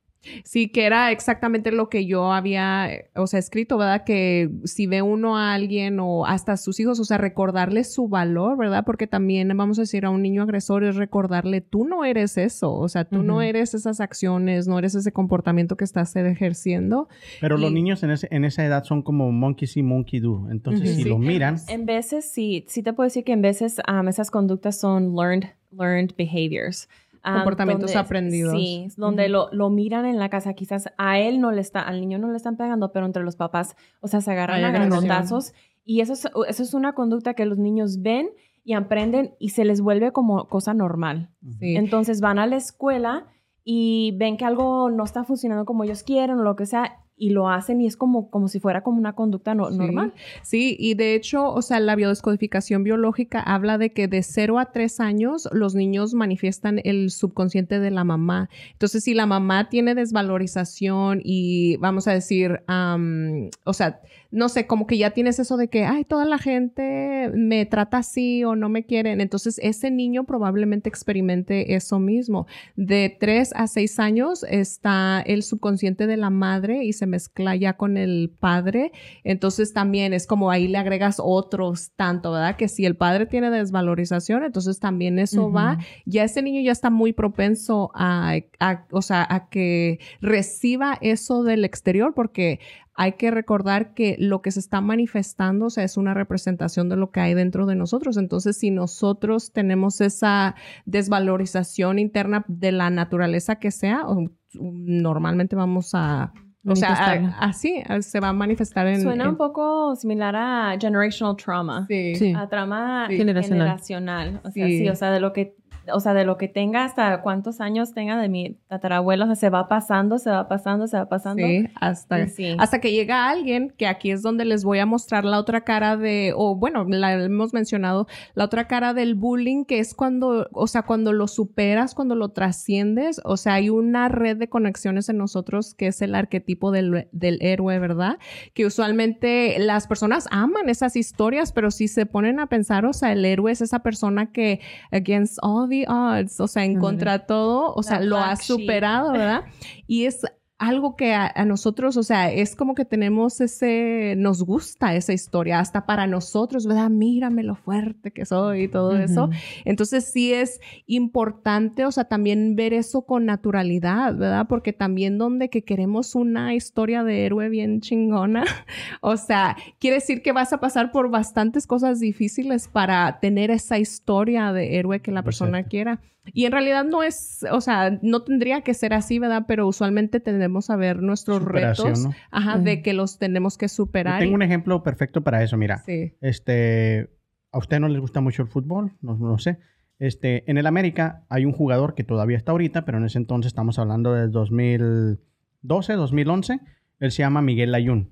Sí, que era exactamente lo que yo había, eh, o sea, escrito, ¿verdad? Que si ve uno a alguien o hasta a sus hijos, o sea, recordarle su valor, ¿verdad? Porque también vamos a decir a un niño agresor es recordarle, tú no eres eso, o sea, tú no eres esas acciones, no eres ese comportamiento que estás ejerciendo. Pero los niños en, ese- en esa edad son como monkey see, monkey do. Entonces, si Sí. lo miran, En veces sí, sí te puedo decir que en veces um, esas conductas son learned, learned behaviors. Comportamientos donde- aprendidos. Sí, donde lo, lo miran en la casa. Quizás a él no le está, al niño no le están pegando, pero entre los papás, o sea, se agarran Hay a garrotazos. Y eso es, eso es una conducta que los niños ven y aprenden y se les vuelve como cosa normal. Sí. Entonces van a la escuela y ven que algo no está funcionando como ellos quieren o lo que sea y lo hacen y es como, como si fuera como una conducta no- Sí. normal. Sí, y de hecho, o sea, la biodescodificación biológica habla de que de 0 a 3 años los niños manifiestan el subconsciente de la mamá. Entonces, si la mamá tiene desvalorización y vamos a decir, am, o sea, no sé, como que ya tienes eso de que, ay, toda la gente me trata así o no me quieren. Entonces, ese niño probablemente experimente eso mismo. De 3 a 6 años está el subconsciente de la madre y se mezcla ya con el padre. Entonces también es como ahí le agregas otros tanto, ¿verdad? Que si el padre tiene desvalorización, entonces también eso va. Ya ese niño ya está muy propenso a, a- o sea, a que reciba eso del exterior porque hay que recordar que lo que se está manifestando, o sea, es una representación de lo que hay dentro de nosotros. Entonces, si nosotros tenemos esa desvalorización interna de la naturaleza que sea, o- normalmente vamos a, o sea, a- así se va a manifestar en... Suena en- un poco similar a generational trauma. Sí. Sí. A trauma Sí. generacional. Generacional. O sea, Sí. sí. o sea, de lo que o sea, de lo que tenga hasta cuántos años tenga de mi tatarabuelo, o sea, se va pasando, se va pasando, se va pasando. Sí, hasta, Sí. hasta que llega alguien, que aquí es donde les voy a mostrar la otra cara de, o bueno, la hemos mencionado, la otra cara del bullying, que es cuando, o sea, cuando lo superas, cuando lo trasciendes, o sea, hay una red de conexiones en nosotros que es el arquetipo del, del héroe, ¿verdad? Que usualmente las personas aman esas historias, pero si se ponen a pensar, o sea, el héroe es esa persona que, against all the odds, o sea, en contra todo, o sea, lo ha superado, ¿verdad? Y es algo que a, a nosotros, o sea, es como que tenemos ese, nos gusta esa historia, hasta para nosotros, ¿verdad? Mírame lo fuerte que soy y todo eso. Entonces sí es importante, o sea, también ver eso con naturalidad, ¿verdad? Porque también donde que queremos una historia de héroe bien chingona, o sea, quiere decir que vas a pasar por bastantes cosas difíciles para tener esa historia de héroe que la persona quiera. Y en realidad no es, o sea, no tendría que ser así, ¿verdad? Pero usualmente tendemos a ver nuestros Superación, retos, ¿no? ajá, de que los tenemos que Yo superar. tengo y- un ejemplo perfecto para eso, mira. Sí. Este, a usted no les gusta mucho el fútbol, no, no sé. Este, en el América hay un jugador que todavía está ahorita, pero en ese entonces estamos hablando del 2012, 2011. Él se llama Miguel Ayun.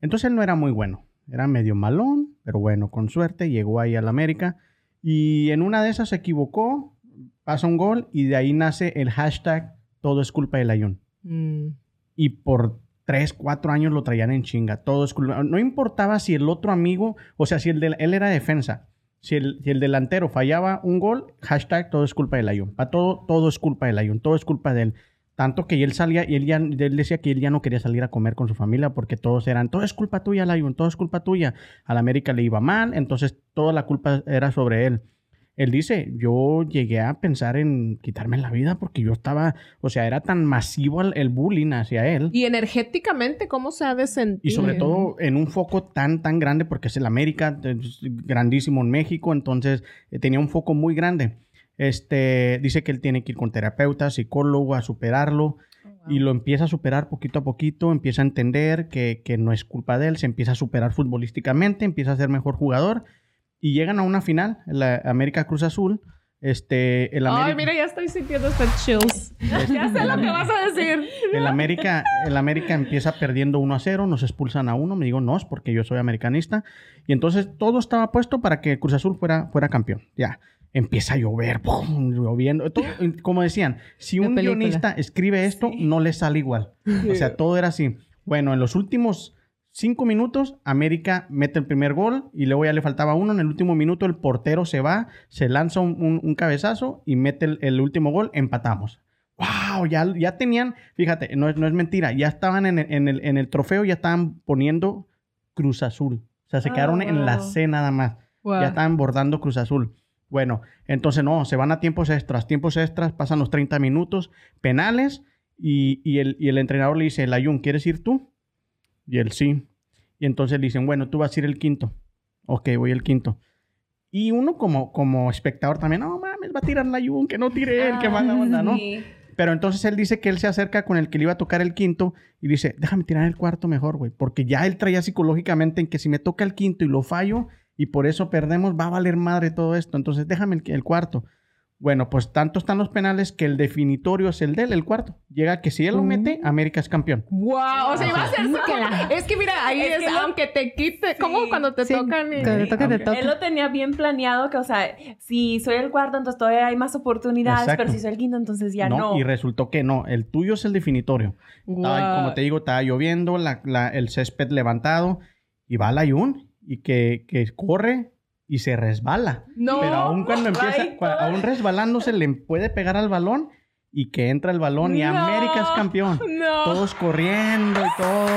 Entonces él no era muy bueno. Era medio malón, pero bueno, con suerte llegó ahí al América. Y en una de esas se equivocó, pasa un gol y de ahí nace el hashtag todo es culpa del Ayun Mm. y por tres, cuatro años lo traían en chinga. Todo es culpa. No importaba si el otro amigo, o sea, si el de, él era defensa, si el, si el delantero fallaba un gol, hashtag todo es culpa del Ayun. Para todo, todo es culpa del Ayun, todo es culpa de él. Tanto que él salía y él, ya, él decía que él ya no quería salir a comer con su familia porque todos eran, todo es culpa tuya, Layun, todo es culpa tuya. Al América le iba mal, entonces toda la culpa era sobre él. Él dice, yo llegué a pensar en quitarme la vida porque yo estaba, o sea, era tan masivo el, el bullying hacia él. Y energéticamente, ¿cómo se ha de sentir? Y sobre todo en un foco tan, tan grande, porque es el América, es grandísimo en México, entonces eh, tenía un foco muy grande. Este, dice que él tiene que ir con terapeuta, psicólogo, a superarlo, y lo empieza a superar poquito a poquito, empieza a entender que, que no es culpa de él, se empieza a superar futbolísticamente, empieza a ser mejor jugador, y llegan a una final, la América Cruz Azul. Este, el América, Ay, mira, ya estoy sintiendo hasta chills. ya sé lo que vas a decir. El América, el América empieza perdiendo 1 a 0, nos expulsan a uno, me digo no, es porque yo soy americanista. Y entonces todo estaba puesto para que Cruz Azul fuera, fuera campeón. Ya, empieza a llover, ¡pum! lloviendo. todo- como decían, si un guionista escribe esto, no le sale igual. O sea, todo era así. Bueno, en los últimos cinco minutos, América mete el primer gol y luego ya le faltaba uno. En el último minuto, el portero se va, se lanza un, un- un cabezazo y mete el, el último gol, empatamos. ¡Wow! Ya, ya tenían, fíjate, no es, no es mentira, ya estaban en el, en, el, en el trofeo, ya estaban poniendo Cruz Azul. O sea, se Oh, quedaron en la. C nada más. Ya estaban bordando Cruz Azul. Bueno, entonces no, se van a tiempos extras. Tiempos extras, pasan los 30 minutos, penales, y, y el, y el entrenador le dice, Layun, ¿quieres ir tú? Y él sí. Y entonces le dicen, bueno, tú vas a ir el quinto. Ok, voy el quinto. Y uno como, como espectador también, no mames, va a tirar Layun, que no tire él, que mala onda, ¿no? Sí. Pero entonces él dice que él se acerca con el que le iba a tocar el quinto y dice, déjame tirar el cuarto mejor, güey. Porque ya él traía psicológicamente en que si me toca el quinto y lo fallo y por eso perdemos, va a valer madre todo esto. Entonces déjame el, el cuarto. Bueno, pues tanto están los penales que el definitorio es el de él, el cuarto. Llega que si él lo mete, América es campeón. Wow, o sea, iba a ser súper- Es que mira, ahí Es es, que lo- aunque te quite, como Sí. cuando te Sí, tocan y... cuando te toca, te Aunque- toca. Él lo tenía bien planeado, que, o sea, si soy el cuarto, entonces todavía hay más oportunidades, Exacto. pero si soy el quinto, entonces ya no, no. y resultó que no. El tuyo es el definitorio. Estaba- Guau. como te digo, estaba lloviendo, la- la- el césped levantado y va Layun y que, que corre y se resbala. No. Pero aún cuando empieza, cua- aún resbalándose, le puede pegar al balón y que entra el balón y No. América es campeón. No. Todos corriendo y todo.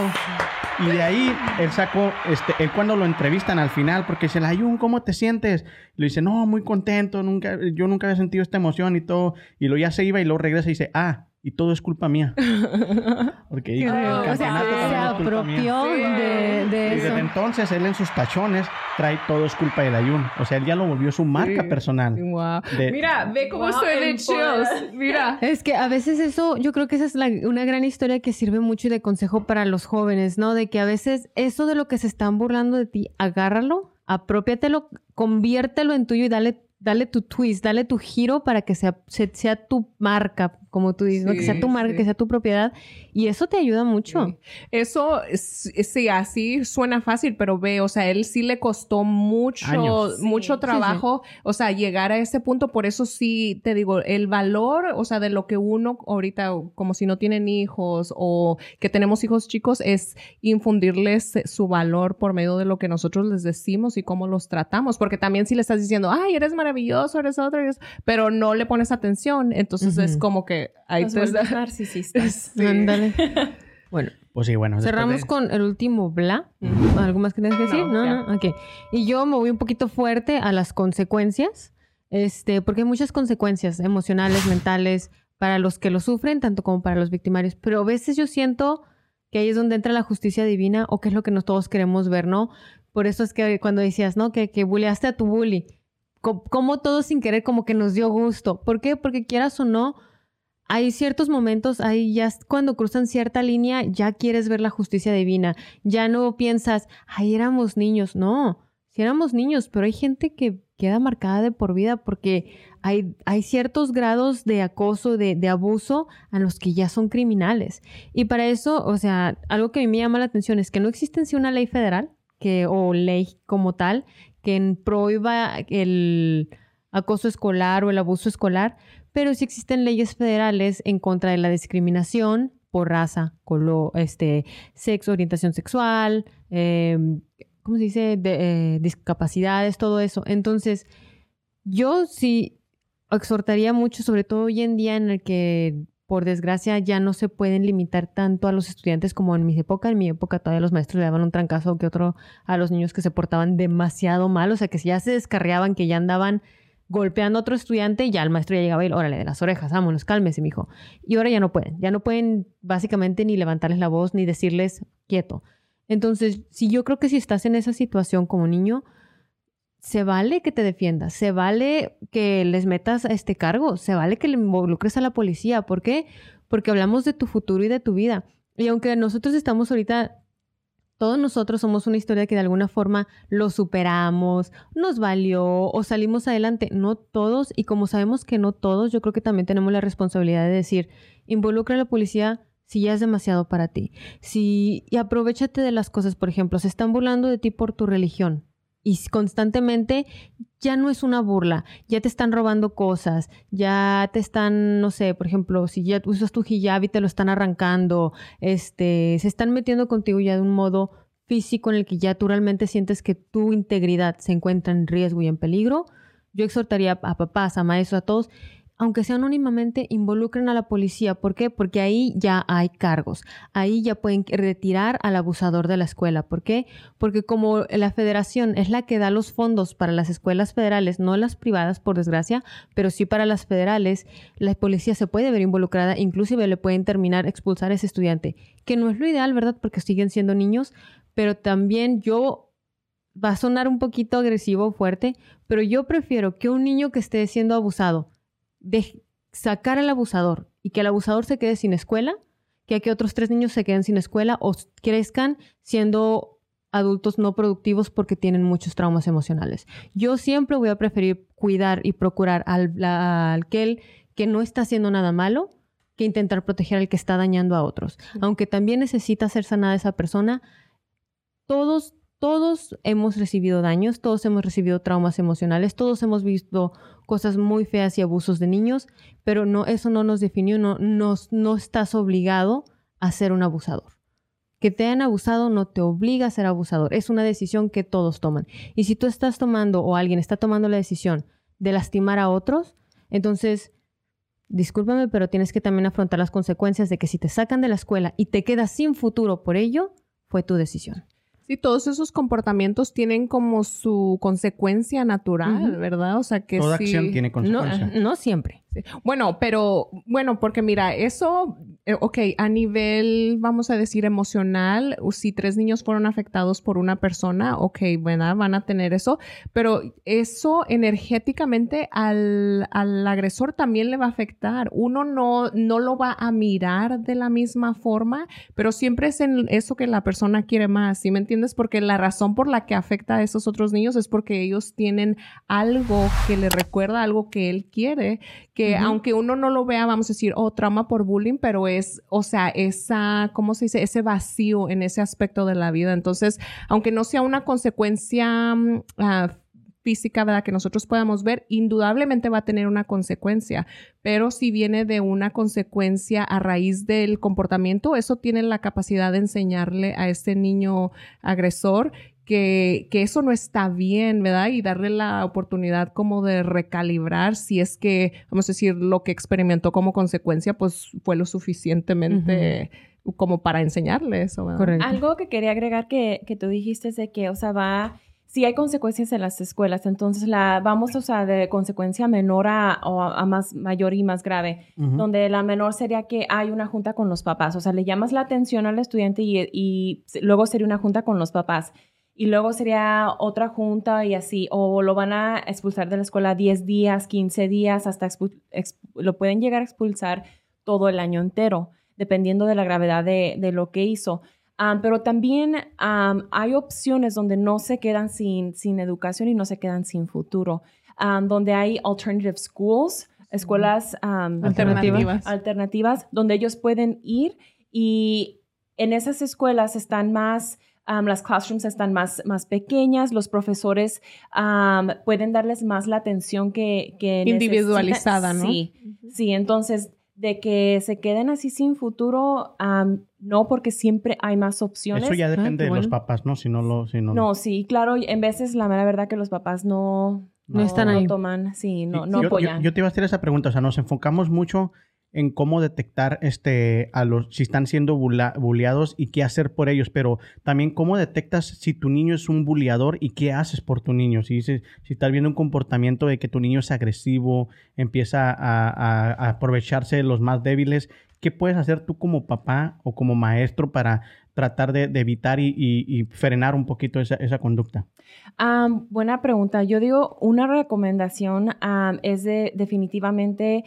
Y de ahí él sacó, este, él cuando lo entrevistan al final, porque dice, Ayun, ¿cómo te sientes? Le dice, no, muy contento, nunca, yo nunca había sentido esta emoción y todo. Y luego ya se iba y luego regresa y dice, ah, y todo es culpa mía. Porque dijo, el o sea, se apropió de, de Y desde entonces él en sus tachones trae todo es culpa del Ayun. O sea, él ya lo volvió su marca Sí. personal. De- Mira, ve cómo Wow, estoy de chills. Mira. Es que a veces eso, yo creo que esa es la- una gran historia que sirve mucho y de consejo para los jóvenes, ¿no? De que a veces eso de lo que se están burlando de ti, agárralo, apropiatelo, conviértelo en tuyo y dale dale tu twist, dale tu giro para que sea, se- sea tu marca, como tú dices, ¿no? que sea tu marca, sí. que sea tu propiedad. Y eso te ayuda mucho. Sí. Eso, es- sí, así suena fácil, pero ve, o sea, él sí le costó mucho, Años. mucho Sí. trabajo, o sea, llegar a ese punto. Por eso sí, te digo, el valor, o sea, de lo que uno ahorita, como si no tienen hijos o que tenemos hijos chicos, es infundirles su valor por medio de lo que nosotros les decimos y cómo los tratamos. Porque también si le estás diciendo, ay, eres maravilloso, eres otro, eres-", pero no le pones atención, entonces es como que ahí Los te vuelves narcisistas. Sí. Ándale. bueno, Pues sí, bueno. cerramos de- con el último bla. ¿Algo más que tienes que decir? No, No, ya. no, ok. Y yo me voy un poquito fuerte a las consecuencias, este, porque hay muchas consecuencias emocionales, mentales, para los que lo sufren, tanto como para los victimarios. Pero a veces yo siento que ahí es donde entra la justicia divina o que es lo que nos todos queremos ver, ¿no? Por eso es que cuando decías, ¿no? Que, que bulleaste a tu bully, co- como todo sin querer como que nos dio gusto. ¿Por qué? Porque quieras o no, hay ciertos momentos, ahí ya cuando cruzan cierta línea, ya quieres ver la justicia divina. Ya no piensas, ay, éramos niños. No, sí éramos niños, pero hay gente que queda marcada de por vida porque hay, hay ciertos grados de acoso, de, de abuso a los que ya son criminales. Y para eso, o sea, algo que a mí me llama la atención es que no existe en sí una ley federal que, o ley como tal que prohíba el acoso escolar o el abuso escolar, pero sí existen leyes federales en contra de la discriminación por raza, color, este, sexo, orientación sexual, eh, ¿cómo se dice? De, eh, discapacidades, todo eso. Entonces, yo sí exhortaría mucho, sobre todo hoy en día en el que, por desgracia, ya no se pueden limitar tanto a los estudiantes como en mi época. En mi época todavía los maestros le daban un trancazo que otro a los niños que se portaban demasiado mal, o sea, que ya se descarriaban, que ya andaban golpeando a otro estudiante, ya el maestro ya llegaba y, órale, de las orejas, vámonos, cálmese, mijo. Y ahora ya no pueden, ya no pueden básicamente ni levantarles la voz ni decirles quieto. Entonces, si yo creo que si estás en esa situación como niño, se vale que te defiendas, se vale que les metas a este cargo, se vale que le involucres a la policía. ¿Por qué? Porque hablamos de tu futuro y de tu vida. Y aunque nosotros estamos ahorita, todos nosotros somos una historia que de alguna forma lo superamos, nos valió o salimos adelante. No todos, y como sabemos que no todos, yo creo que también tenemos la responsabilidad de decir, involucra a la policía si ya es demasiado para ti. Si, y aprovechate de las cosas, por ejemplo, se están burlando de ti por tu religión y constantemente ya no es una burla, ya te están robando cosas, ya te están, no sé, por ejemplo, si ya usas tu hijab y te lo están arrancando, este, se están metiendo contigo ya de un modo físico en el que ya tú realmente sientes que tu integridad se encuentra en riesgo y en peligro, yo exhortaría a papás, a maestros, a todos, aunque sea anónimamente, involucren a la policía. ¿Por qué? Porque ahí ya hay cargos. Ahí ya pueden retirar al abusador de la escuela. ¿Por qué? Porque como la federación es la que da los fondos para las escuelas federales, no las privadas, por desgracia, pero sí para las federales, la policía se puede ver involucrada, inclusive le pueden terminar expulsar a ese estudiante, que no es lo ideal, ¿verdad? Porque siguen siendo niños, pero también yo va a sonar un poquito agresivo o fuerte, pero yo prefiero que un niño que esté siendo abusado de sacar al abusador y que el abusador se quede sin escuela, que a que otros tres niños se queden sin escuela o crezcan siendo adultos no productivos porque tienen muchos traumas emocionales. Yo siempre voy a preferir cuidar y procurar al, al aquel que no está haciendo nada malo que intentar proteger al que está dañando a otros. Aunque también necesita ser sanada esa persona, todos, todos hemos recibido daños, todos hemos recibido traumas emocionales, todos hemos visto cosas muy feas y abusos de niños, pero no, eso no nos definió, no, nos, no estás obligado a ser un abusador. Que te hayan abusado no te obliga a ser abusador, es una decisión que todos toman. Y si tú estás tomando o alguien está tomando la decisión de lastimar a otros, entonces, discúlpame, pero tienes que también afrontar las consecuencias de que si te sacan de la escuela y te quedas sin futuro por ello, fue tu decisión. Sí, todos esos comportamientos tienen como su consecuencia natural, Ujú. ¿verdad? O sea que Toda sí. acción tiene No, consecuencia. no siempre. Bueno, pero bueno, porque mira, eso, eh, ok, a nivel, vamos a decir, emocional, si tres niños fueron afectados por una persona, ok, ¿verdad? Van a tener eso, pero eso energéticamente al, al agresor también le va a afectar. Uno no, no lo va a mirar de la misma forma, pero siempre es en eso que la persona quiere más, ¿sí me entiendes? Porque la razón por la que afecta a esos otros niños es porque ellos tienen algo que le recuerda algo que él quiere, que aunque uno no lo vea, vamos a decir, oh, trauma por bullying, pero es, o sea, esa, ¿cómo se dice? Ese vacío en ese aspecto de la vida. Entonces, aunque no sea una consecuencia ah, física, ¿verdad? Que nosotros podamos ver, indudablemente va a tener una consecuencia, pero si viene de una consecuencia a raíz del comportamiento, eso tiene la capacidad de enseñarle a este niño agresor que, que, eso no está bien, ¿verdad? Y darle la oportunidad como de recalibrar si es que, vamos a decir, lo que experimentó como consecuencia, pues fue lo suficientemente como para enseñarle eso, ¿verdad? Correcto. Algo que quería agregar que, que tú dijiste es de que, o sea, va, si hay consecuencias en las escuelas, entonces la vamos, o sea, de consecuencia menor a, o a, a más mayor y más grave, donde la menor sería que hay una junta con los papás, o sea, le llamas la atención al estudiante y, y luego sería una junta con los papás. Y luego sería otra junta y así, o lo van a expulsar de la escuela 10 días, 15 días, hasta lo pueden llegar a expulsar todo el año entero, dependiendo de la gravedad de, de lo que hizo. Am, pero también am, hay opciones donde no se quedan sin, sin educación y no se quedan sin futuro, Am, donde hay alternative schools, escuelas Alternativas. alternativas donde ellos pueden ir y en esas escuelas están más, um, las classrooms están más, más pequeñas, los profesores um, pueden darles más la atención que... que Individualizada, necesitan. ¿no? Sí, sí, entonces de que se queden así sin futuro, um, no, porque siempre hay más opciones. Eso ya depende qué de los papás, ¿no? Si no lo... Si no, No, sí, claro, en veces la mera verdad que los papás no... No están ahí. toman, sí, no, no yo, apoyan. yo- yo te iba a hacer esa pregunta, o sea, nos enfocamos mucho en cómo detectar este a los si están siendo bulleados y qué hacer por ellos, pero también cómo detectas si tu niño es un bulleador y qué haces por tu niño. Si dices, si estás viendo un comportamiento de que tu niño es agresivo, empieza a, aprovecharse de los más débiles, ¿qué puedes hacer tú como papá o como maestro para tratar de, evitar y, frenar un poquito esa, esa conducta? Buena pregunta. Yo digo, una recomendación es de definitivamente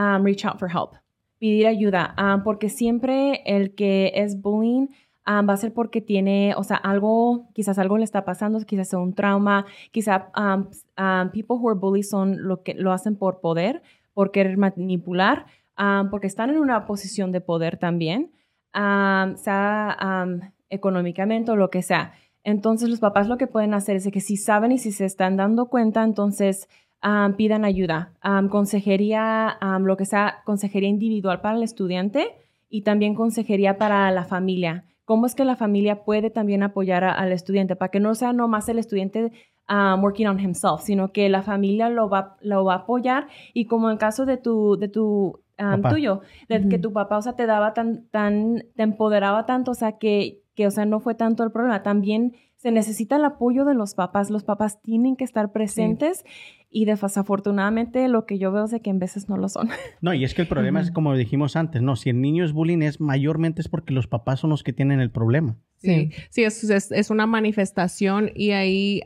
am, reach out for help, pedir ayuda, am, porque siempre el que es bullying am, va a ser porque tiene, o sea, algo, quizás algo le está pasando, quizás sea un trauma, quizás am, am, people who are bullies son lo que lo hacen por poder, por querer manipular, am, porque están en una posición de poder también, am, sea am, económicamente o lo que sea. Entonces los papás lo que pueden hacer es que si saben y si se están dando cuenta, entonces am, pidan ayuda, Am, consejería, lo que sea, consejería individual para el estudiante y también consejería para la familia. ¿Cómo es que la familia puede también apoyar a- al estudiante para que no sea nomás el estudiante um, working on himself, sino que la familia lo va, lo va a apoyar y como en el caso de tu, de tu um, tuyo, de que Ujú. tu papá, o sea, te daba tan, tan, te empoderaba tanto, o sea, que, que, o sea, no fue tanto el problema. También se necesita el apoyo de los papás. Los papás tienen que estar presentes y desafortunadamente lo que yo veo es de que en veces no lo son. No, y es que el problema es como dijimos antes, no, si el niño es bullying es mayormente es porque los papás son los que tienen el problema. Sí, sí, es, es, es una manifestación y ahí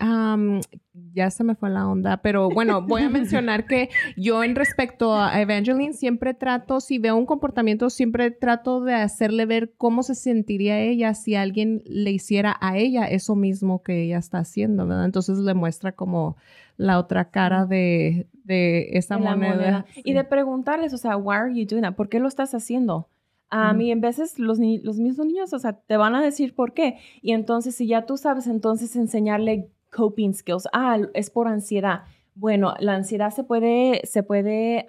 ya se me fue la onda, pero bueno, voy a mencionar que yo en respecto a Evangeline siempre trato, si veo un comportamiento, siempre trato de hacerle ver cómo se sentiría ella si alguien le hiciera a ella eso mismo que ella está haciendo, ¿verdad? Entonces le muestra como la otra cara de, de esa de moneda. moneda. Sí. Y de preguntarles, o sea, why are you doing that? ¿Por qué lo estás haciendo? A mí en veces los, ni- los mismos niños, o sea, te van a decir por qué. Y entonces, si ya tú sabes, entonces enseñarle coping skills. Ah, es por ansiedad. Bueno, la ansiedad se puede, se puede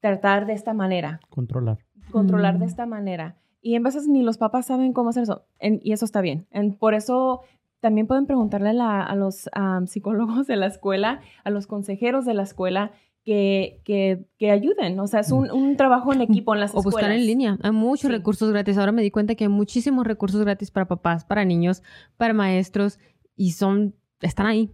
tratar de esta manera, Controlar. controlar de Mm. esta manera. Y en veces ni los papás saben cómo hacer eso. En- y eso está bien. En- por eso también pueden preguntarle a, la- a los psicólogos de la escuela, a los consejeros de la escuela, que, que, que ayuden. O sea, es un, un trabajo en equipo en las O buscar escuelas. en línea. Hay muchos Sí. recursos gratis. Ahora me di cuenta que hay muchísimos recursos gratis para papás, para niños, para maestros y son están ahí,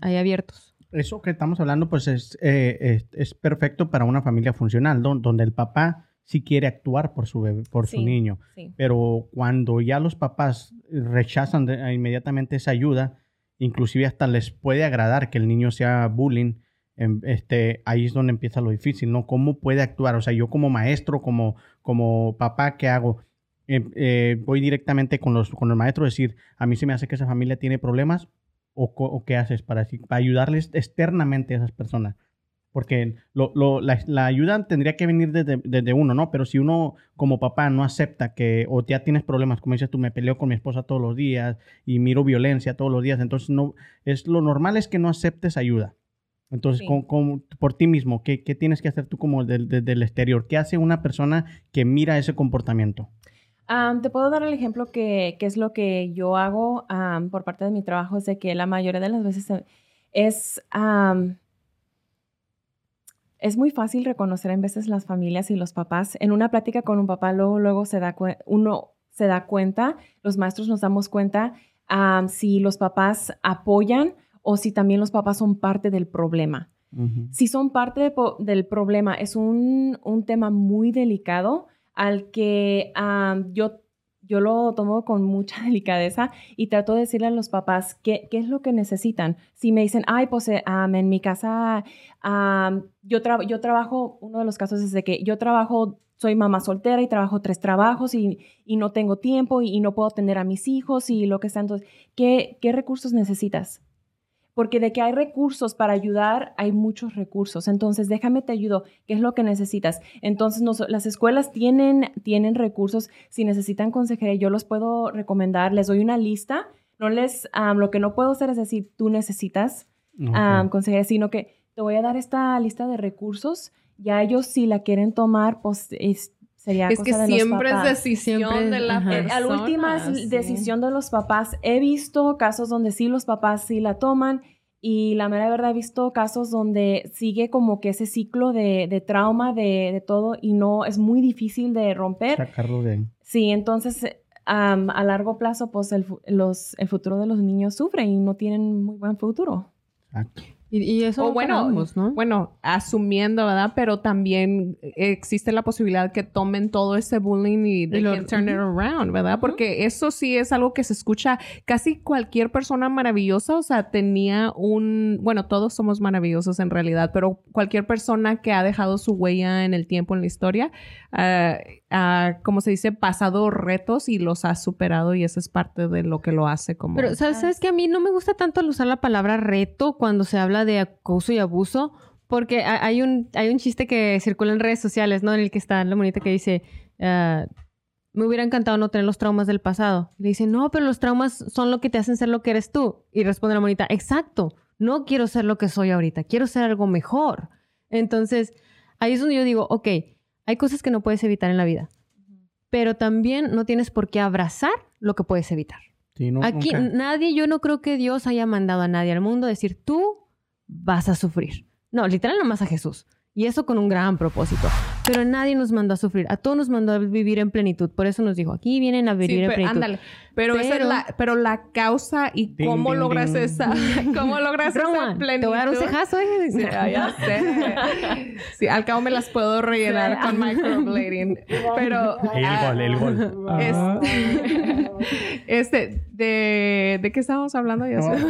ahí abiertos. Eso que estamos hablando, pues es, eh, es, es perfecto para una familia funcional, don- donde el papá sí quiere actuar por su bebé, por su niño. Sí. Pero cuando ya los papás rechazan de- inmediatamente esa ayuda, inclusive hasta les puede agradar que el niño sea bullying, em, este, ahí es donde empieza lo difícil, ¿no? ¿Cómo puede actuar? O sea, yo como maestro, como, como papá, ¿qué hago? Eh, eh, voy directamente con los, con el maestro a decir, a mí se me hace que esa familia tiene problemas, o, o qué haces para, para ayudarles externamente a esas personas. Porque lo- lo- la, la ayuda tendría que venir desde, desde uno, ¿no? Pero si uno como papá no acepta que, o ya tienes problemas, como dices tú, me peleo con mi esposa todos los días y miro violencia todos los días, entonces no, es lo normal es que no aceptes ayuda. Entonces, Sí. con- con- por ti mismo, ¿qué, qué tienes que hacer tú como del, del- del exterior? ¿Qué hace una persona que mira ese comportamiento? Am, te puedo dar el ejemplo que, que es lo que yo hago am, por parte de mi trabajo, es de que la mayoría de las veces eh, es, am, es muy fácil reconocer en veces las familias y los papás. En una plática con un papá, luego, luego se da uno se da cuenta, los maestros nos damos cuenta si los papás apoyan o si también los papás son parte del problema si son parte de del problema, es un, un tema muy delicado al que yo, yo lo tomo con mucha delicadeza y trato de decirle a los papás qué, qué es lo que necesitan. Si me dicen, ay, pues am, en mi casa am, yo, tra- yo trabajo, uno de los casos es de que yo trabajo, soy mamá soltera y trabajo tres trabajos y, y no tengo tiempo y, y no puedo atender a mis hijos y lo que sea. Entonces, ¿qué, qué recursos necesitas? Porque de que hay recursos para ayudar, hay muchos recursos. Entonces, déjame te ayudo. ¿Qué es lo que necesitas? Entonces, nos- las escuelas tienen, tienen recursos. Si necesitan consejería, yo los puedo recomendar. Les doy una lista. No les, lo que no puedo hacer es decir, tú necesitas Ok. am, consejería, sino que te voy a dar esta lista de recursos. Ya ellos, si la quieren tomar, pues es- sería Es que cosa de los siempre es papás. decisión Siempre es- de la ajá. Persona. a la última es sí. decisión de los papás. He visto casos donde sí los papás sí la toman y la mera verdad he visto casos donde sigue como que ese ciclo de, de trauma de, de todo y no es muy difícil de romper. Sacarlo de... Sí, entonces a largo plazo pues los, el futuro de los niños sufre y no tienen muy buen futuro. Exacto. Y, y eso O bueno, ¿no? Bueno, asumiendo, ¿verdad? Pero también existe la posibilidad que tomen todo ese bullying y they Y lo- can turn it around, ¿verdad? Porque eso sí es algo que se escucha casi cualquier persona maravillosa, o sea, tenía un, bueno, todos somos maravillosos en realidad, pero cualquier persona que ha dejado su huella en el tiempo, en la historia, ah, ha, como se dice, pasado retos y los ha superado y eso es parte de lo que lo hace como... Pero, ¿sabes, ¿sabes que A mí no me gusta tanto el usar la palabra reto cuando se habla de acoso y abuso, porque ha- hay un, hay un chiste que circula en redes sociales, ¿no? En el que está la monita que dice, ah, me hubiera encantado no tener los traumas del pasado. Le dice, no, pero los traumas son lo que te hacen ser lo que eres tú. Y responde la monita, exacto, no quiero ser lo que soy ahorita, quiero ser algo mejor. Entonces, ahí es donde yo digo, ok, hay cosas que no puedes evitar en la vida, pero también no tienes por qué abrazar lo que puedes evitar. Sí, no- Aquí nunca- nadie, yo no creo que Dios haya mandado a nadie al mundo a decir, tú vas a sufrir. No, literal nomás a Jesús. Y eso con un gran propósito. Pero nadie nos mandó a sufrir. A todos nos mandó a vivir en plenitud. Por eso nos dijo, aquí vienen a Sí, vivir en pero, plenitud. ándale. Pero, esa es Pero- la, pero la causa y Ding, cómo ding, logras ding. esa, cómo logras esa Roman, plenitud. te voy a dar un cejazo, ¿eh? Sí, ya, ya sé. Sí, al cabo me las puedo rellenar con microblading. Pero. El ah, gol, el gol. Este, este, de, ¿de qué estábamos hablando? Ya No, sé.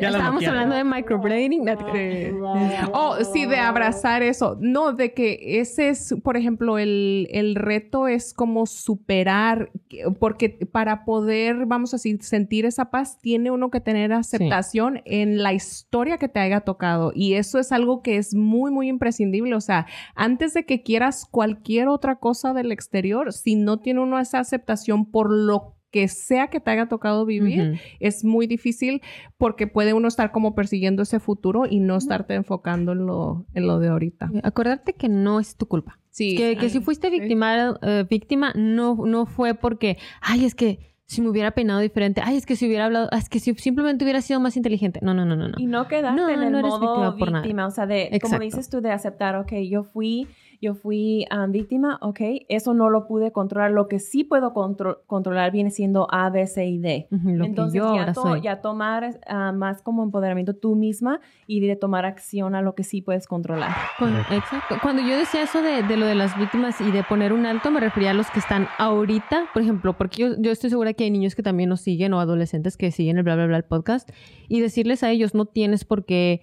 ya la Estábamos bloquearon. hablando de microblading. No te creas. Sí. Oh, sí, de abrazar eso. No, de que ese es, por ejemplo, el, el reto es como superar, que- porque para poder, vamos a decir, sentir esa paz, tiene uno que tener aceptación en la historia que te haya tocado. Y eso es algo que es muy, muy imprescindible. O sea, antes de que quieras cualquier otra cosa del exterior, si no tiene uno esa aceptación por lo que sea que te haya tocado vivir, es muy difícil porque puede uno estar como persiguiendo ese futuro y no estarte enfocando en lo, en lo de ahorita. Acordarte que no es tu culpa. Sí. Que, que si fuiste víctima, eh, víctima no, no fue porque, ay, es que si me hubiera peinado diferente, ay, es que si hubiera hablado, ah, es que si simplemente hubiera sido más inteligente. No, no, no, no, no. Y no quedarte No, en el no eres modo víctima por nada. víctima, o sea, de, como dices tú, de aceptar, ok, yo fui, yo fui um, víctima, ok, eso no lo pude controlar, lo que sí puedo contro- controlar viene siendo A, B, C y D. Lo Entonces que yo ya, ahora to- soy. ya tomar ah, más como empoderamiento tú misma y de tomar acción a lo que sí puedes controlar. Cuando, exacto. Cuando yo decía eso de, de lo de las víctimas y de poner un alto, me refería a los que están ahorita, por ejemplo, porque yo, yo estoy segura que hay niños que también nos siguen o adolescentes que siguen el bla, bla, bla, el podcast, y decirles a ellos, no tienes por qué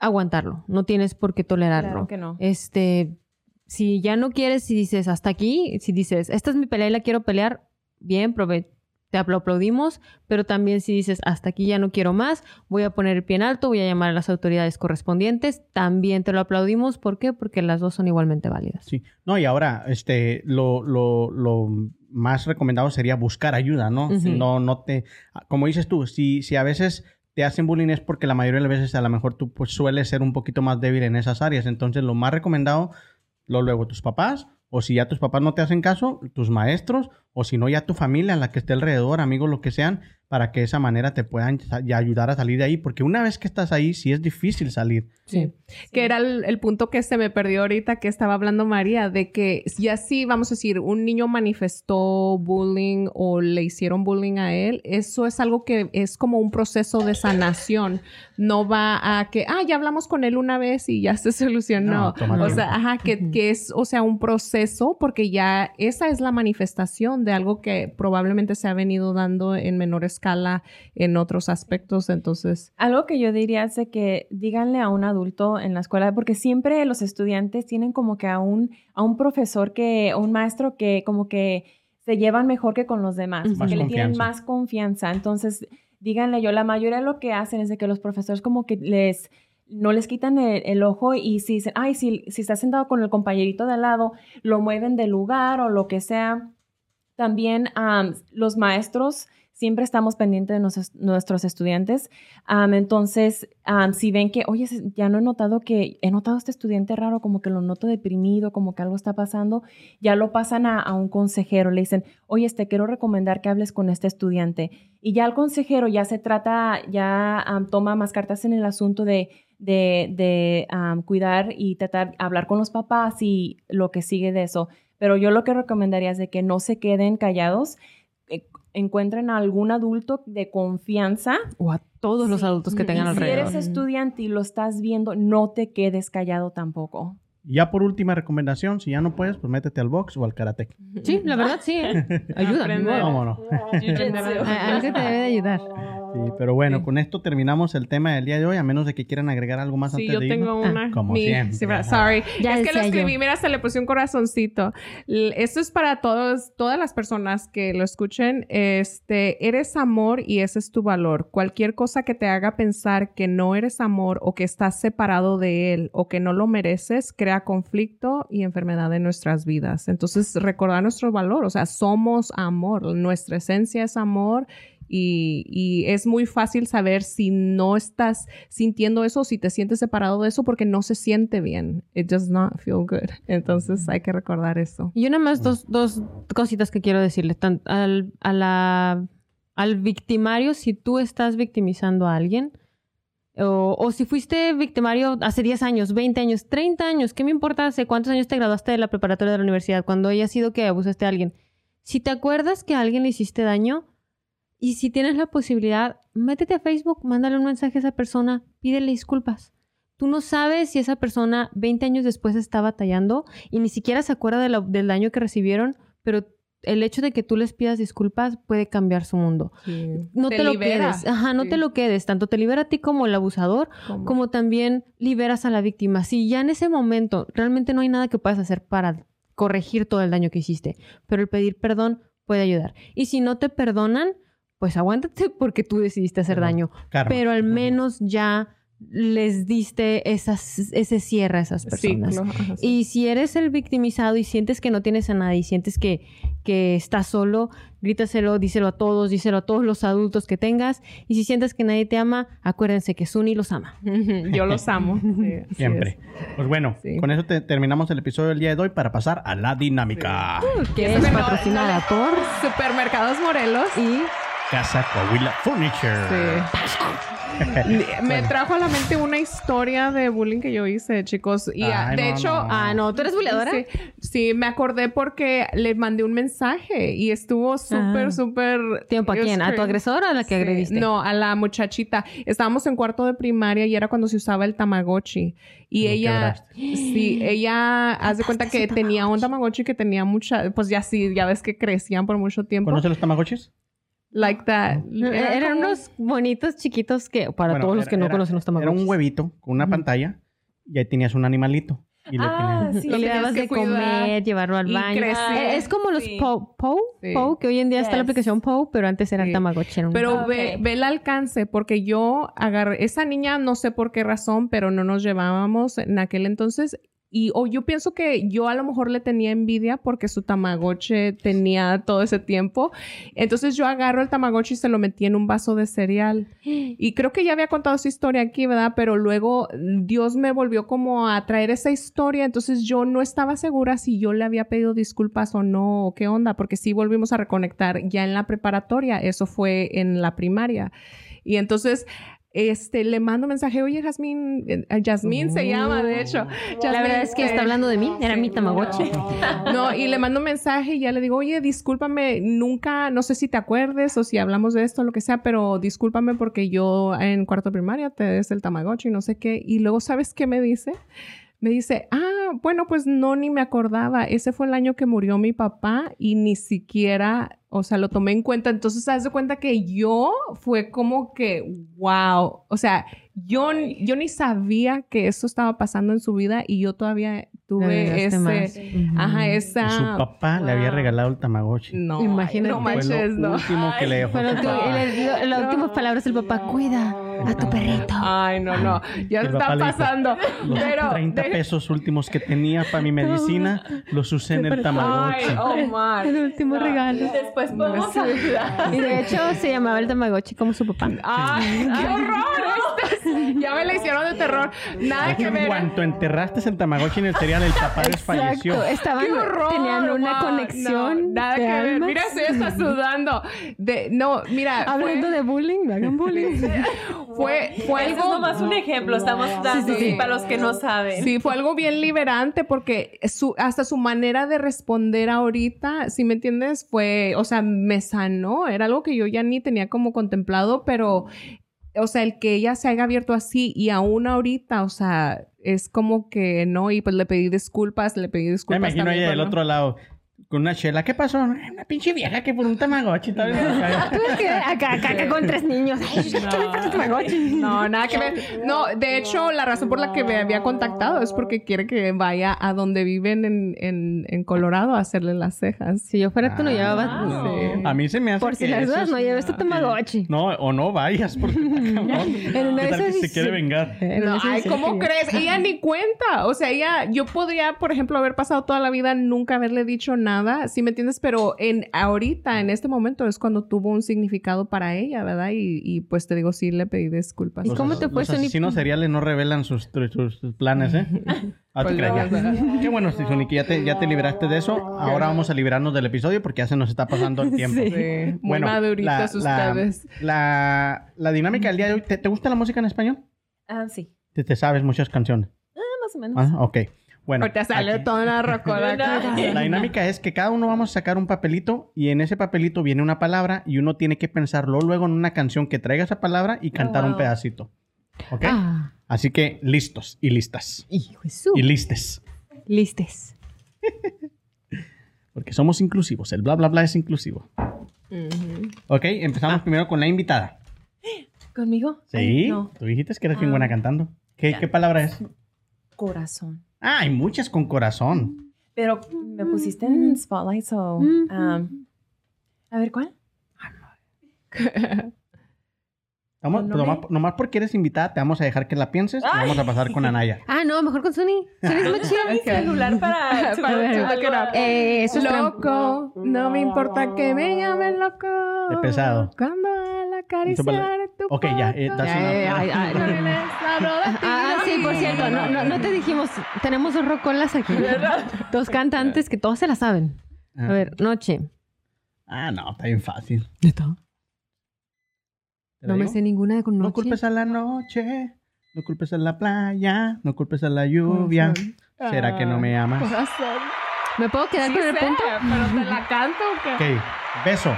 aguantarlo, no tienes por qué tolerarlo. Claro que no. Este, si ya no quieres, si dices hasta aquí, si dices, esta es mi pelea y la quiero pelear, bien, prove te apl- aplaudimos, pero también si dices, hasta aquí ya no quiero más, voy a poner el pie en alto, voy a llamar a las autoridades correspondientes, también te lo aplaudimos. ¿Por qué? Porque las dos son igualmente válidas. Sí. No, y ahora, este, lo, lo, lo más recomendado sería buscar ayuda, ¿no? Ujú. No, no te, como dices tú, si, si a veces te hacen bullying es porque la mayoría de las veces a lo mejor tú pues sueles ser un poquito más débil en esas áreas. Entonces, lo más recomendado, luego tus papás, o si ya tus papás no te hacen caso, tus maestros, o si no ya tu familia, la que esté alrededor, amigos, lo que sean, para que de esa manera te puedan ya ayudar a salir de ahí, porque una vez que estás ahí, sí es difícil salir. Sí. Que era el, el punto que se me perdió ahorita que estaba hablando María, de que si así, vamos a decir, un niño manifestó bullying o le hicieron bullying a él, eso es algo que es como un proceso de sanación. No va a que, ah, ya hablamos con él una vez y ya se solucionó. No, o sea, ajá, que, que es, o sea, un proceso porque ya esa es la manifestación de algo que probablemente se ha venido dando en menor escala en otros aspectos. Entonces, Algo que yo diría es de que díganle a un adulto en la escuela, porque siempre los estudiantes tienen como que a un, a un profesor que, o un maestro que como que se llevan mejor que con los demás, Ujú. Más que le tienen más confianza. Entonces, díganle yo, la mayoría de lo que hacen es de que los profesores como que les no les quitan el, ojo y si dicen, ay, si, si está sentado con el compañerito de al lado, lo mueven de lugar o lo que sea. También am, los maestros siempre estamos pendientes de nuestros, estudiantes. Entonces, si ven que, oye, ya no he notado que, he notado a este estudiante raro, como que lo noto deprimido, como que algo está pasando, ya lo pasan a, un consejero, le dicen, oye, te quiero recomendar que hables con este estudiante. Y ya el consejero ya se trata, ya toma más cartas en el asunto de, de, cuidar y tratar, hablar con los papás y lo que sigue de eso. Pero yo lo que recomendaría es que no se queden callados, encuentren a algún adulto de confianza. O a todos los adultos que tengan y si alrededor. eres estudiante y lo estás viendo, no te quedes callado tampoco. Ya por última recomendación, si ya no puedes, pues métete al box o al karate. Sí, la verdad sí. Ayuda. Vámonos. A- Algo te debe de ayudar. Sí, pero bueno, Sí. con esto terminamos el tema del día de hoy, a menos de que quieran agregar algo más Sí, antes yo de tengo Ah, una. como Mi- siempre, sí, sorry. Ya es que lo yo. escribí, mira, se le puse un corazoncito. Esto es para todos, todas las personas que lo escuchen. Este, eres amor y ese es tu valor. Cualquier cosa que te haga pensar que no eres amor o que estás separado de él o que no lo mereces, crea conflicto y enfermedad en nuestras vidas. Entonces, recordar nuestro valor. O sea, somos amor. Nuestra esencia es amor. Y, y es muy fácil saber si no estás sintiendo eso, si te sientes separado de eso, porque no se siente bien. It does not feel good. Entonces hay que recordar eso. Y una más, dos, dos cositas que quiero decirle. Tan- al, a la- al victimario, si tú estás victimizando a alguien, o, o si fuiste victimario hace 10 años, 20 años, 30 años, ¿qué me importa hace cuántos años te graduaste de la preparatoria de la universidad? Cuando haya sido que abusaste a alguien. Si te acuerdas que a alguien le hiciste daño y si tienes la posibilidad, métete a Facebook, mándale un mensaje a esa persona, pídele disculpas. Tú no sabes si esa persona 20 años después está batallando y ni siquiera se acuerda de la- del daño que recibieron, pero el hecho de que tú les pidas disculpas puede cambiar su mundo. No te, lo libera. quedes. Ajá, no Sí. te lo quedes. Tanto te libera a ti como el abusador, ¿Cómo? como también liberas a la víctima. Si ya en ese momento realmente no hay nada que puedas hacer para corregir todo el daño que hiciste, pero el pedir perdón puede ayudar. Y si no te perdonan, pues aguántate porque tú decidiste hacer daño. Karma. Pero al menos ya les diste esas, ese cierre a esas personas. Ajá, sí. Y si eres el victimizado y sientes que no tienes a nadie, sientes que, que estás solo, grítaselo, díselo a todos, díselo a todos los adultos que tengas. Y si sientes que nadie te ama, acuérdense que Suni los ama. Yo los amo. Sí, Siempre. Pues bueno, Sí. con eso te- terminamos el episodio del día de hoy para pasar a la dinámica. Que Eso es patrocinada no por... Supermercados Morelos. Y Casa Coahuila Furniture. Sí. Me trajo a la mente una historia de bullying que yo hice, chicos. Y ah, Ay, de no, hecho, no. Ah, no, ¿tú eres buleadora? Sí, sí, me acordé porque le mandé un mensaje y estuvo súper, Ah. súper... ¿Tiempo a quién? ¿A tu crazy. agresor o a la que Sí. agrediste? No, a la muchachita. Estábamos en cuarto de primaria y era cuando se usaba el Tamagotchi. Y ella, quebraste. sí, ella, haz de cuenta que tenía un Tamagotchi que tenía mucha, pues ya sí, ya ves que crecían por mucho tiempo. ¿Conoces los tamagotchis? Like that. No, Era Eran como- unos bonitos chiquitos que, para Bueno, todos los era- que no era- conocen los Era tamagotchis. un huevito con una pantalla y ahí tenías un animalito. Y Ah, tenías- sí. Y Lo le dabas de cuidar. comer, llevarlo al Y baño. crecer. Eh, Es como los Sí. PO, PO, Sí. PO, que hoy en día está la Yes. aplicación PO, pero antes era el Sí. Tamagotchi. era un- Pero Ok. ve, ve el alcance, porque yo agarré, esa niña no sé por qué razón, pero no nos llevábamos en aquel entonces. Y o yo pienso que yo a lo mejor le tenía envidia porque su tamagotchi tenía todo ese tiempo. Entonces yo agarro el tamagotchi y se lo metí en un vaso de cereal. Y creo que ya había contado esa historia aquí, ¿verdad? Pero luego Dios me volvió como a traer esa historia. Entonces yo no estaba segura si yo le había pedido disculpas o no, o qué onda, porque sí volvimos a reconectar ya en la preparatoria. Eso fue en la primaria. Y entonces... Este, le mando mensaje, oye, Jazmín, eh, Jazmín se llama, de hecho. La verdad es que está hablando de mí, era mi Tamagotchi. No, y le mando un mensaje y ya le digo, oye, discúlpame, nunca, no sé si te acuerdes o si hablamos de esto o lo que sea, pero discúlpame porque yo en cuarto primaria te des el Tamagotchi y no sé qué. Y luego, ¿sabes qué me dice? Me dice, ah, bueno, pues no, ni me acordaba. Ese fue el año que murió mi papá y ni siquiera, o sea, lo tomé en cuenta. Entonces, haz de cuenta que yo fue como que, wow. O sea, yo, yo ni sabía que eso estaba pasando en su vida y yo todavía tuve ese, más. ajá, Y esa. su papá le había regalado el tamagotchi. No, Imagínate. no Fue manches, lo no. último que le dejó Pero su tú- papá. y le- lo- las últimas palabras del papá, cuida a tu perrito. Ay, no, no. Ya El está le dijo, pasando. Los Pero 30 de- pesos últimos que tenía para mi medicina los usé en el Ay, tamagotchi. Omar. El último regalo. Después podemos hablar. Y de hecho se llamaba el Tamagotchi como su papá. Ay, qué horror. Ya me la hicieron de terror. Nada que que en ver. cuanto enterraste el tamagotchi en el cereal, el papá desfalleció. Estaban, ¡Qué horror! tenían una conexión. No, nada que ver. Mira, estoy hasta sudando. De, no, mira. Hablando fue, de bullying, no hagan bullying. fue, fue Ese es algo. nomás un ejemplo, estamos dando sí, sí. para los que no saben. Sí, fue algo bien liberante porque su, hasta su manera de responder ahorita, si me entiendes, fue, o sea, me sanó. Era algo que yo ya ni tenía como contemplado, pero, o sea, el que ella se haya abierto así y aún ahorita, o sea, es como que no, y pues le pedí disculpas, le pedí Me disculpas. imagino también, ella del otro lado con una chela. ¿Qué pasó? Una pinche vieja que por un tamagotchi. tal vez. acá, acá, acá con tres niños. Ay, ¿qué le pasa a Tamagotchi? No, nada que ver. No, de hecho, la razón por la que me había contactado es porque quiere que vaya a donde viven en, en, en Colorado a hacerle las cejas. Si yo fuera tú, no Ah, llevabas. Sí. A mí se me hace Por si las dudas, es- no lleves tu Tamagotchi. No, o no vayas porque. En una ¿Qué de tal que esas se quiere vengar? En No, ay, ¿cómo crees? Ella ni cuenta. O sea, ella, yo podría, por ejemplo, haber pasado toda la vida nunca haberle dicho nada, ¿sí me entiendes? Pero en ahorita, en este momento, es cuando tuvo un significado para ella, ¿verdad? Y, y, pues te digo, sí le pedí disculpas. ¿Y cómo te fue, Los asesinos seriales no revelan sus, sus- sus planes, ¿eh? Ah, te Pues creas, no, ya. Qué bueno, Sony, que ya te, ya te liberaste de eso. Ahora vamos a librarnos del episodio porque ya se nos está pasando el tiempo. Sí. Sí, muy Bueno, maduritos la- ustedes. La, la dinámica del día de hoy, ¿te, te gusta la música en español? Ah, sí. Te, te sabes muchas canciones. Ah, más o menos. Ah, ok. Bueno, Ahorita sale aquí- toda una rocola. la dinámica es que cada uno vamos a sacar un papelito y en ese papelito viene una palabra y uno tiene que pensarlo luego en una canción que traiga esa palabra y cantar un wow. pedacito. ¿Ok? Ah, Así que listos y listas. hijo de su. Y listes. Listes. Porque somos inclusivos. El bla bla bla es inclusivo. Ok, empezamos primero con la invitada. ¿Conmigo? Sí, Ay, no. tú dijiste que eres bien Ah. buena cantando. ¿Qué, Ya. qué palabra es? Corazón. Ah, hay muchas con corazón. Pero me pusiste en Spotlight, so... um, a ver, ¿cuál? Vamos, No nomás, me- nomás porque eres invitada, te vamos a dejar que la pienses y vamos a pasar con Anaya. Ah, no, mejor con Suni. Suni es más chido. Mi celular para... Para look it up. Eh, eso es Loco, no me importa que me llamen loco. Qué pesado. Cuando al acariciar tu Ok, ya, eh, Ya, ya, ya, ya. Ah, sí, por cierto, no, no, no te dijimos, tenemos dos rocolas aquí. Dos cantantes que todos se la saben. A ver, noche. Ah, no, está bien fácil. ¿Neta? ¿Te la No me digo? sé ninguna de con noche. No culpes a la noche, no culpes a la playa, no culpes a la lluvia. ¿Será que no me amas? Corazón. ¿Me puedo quedar Sí con el sé, punto? pero te la canto o qué? Ok, beso.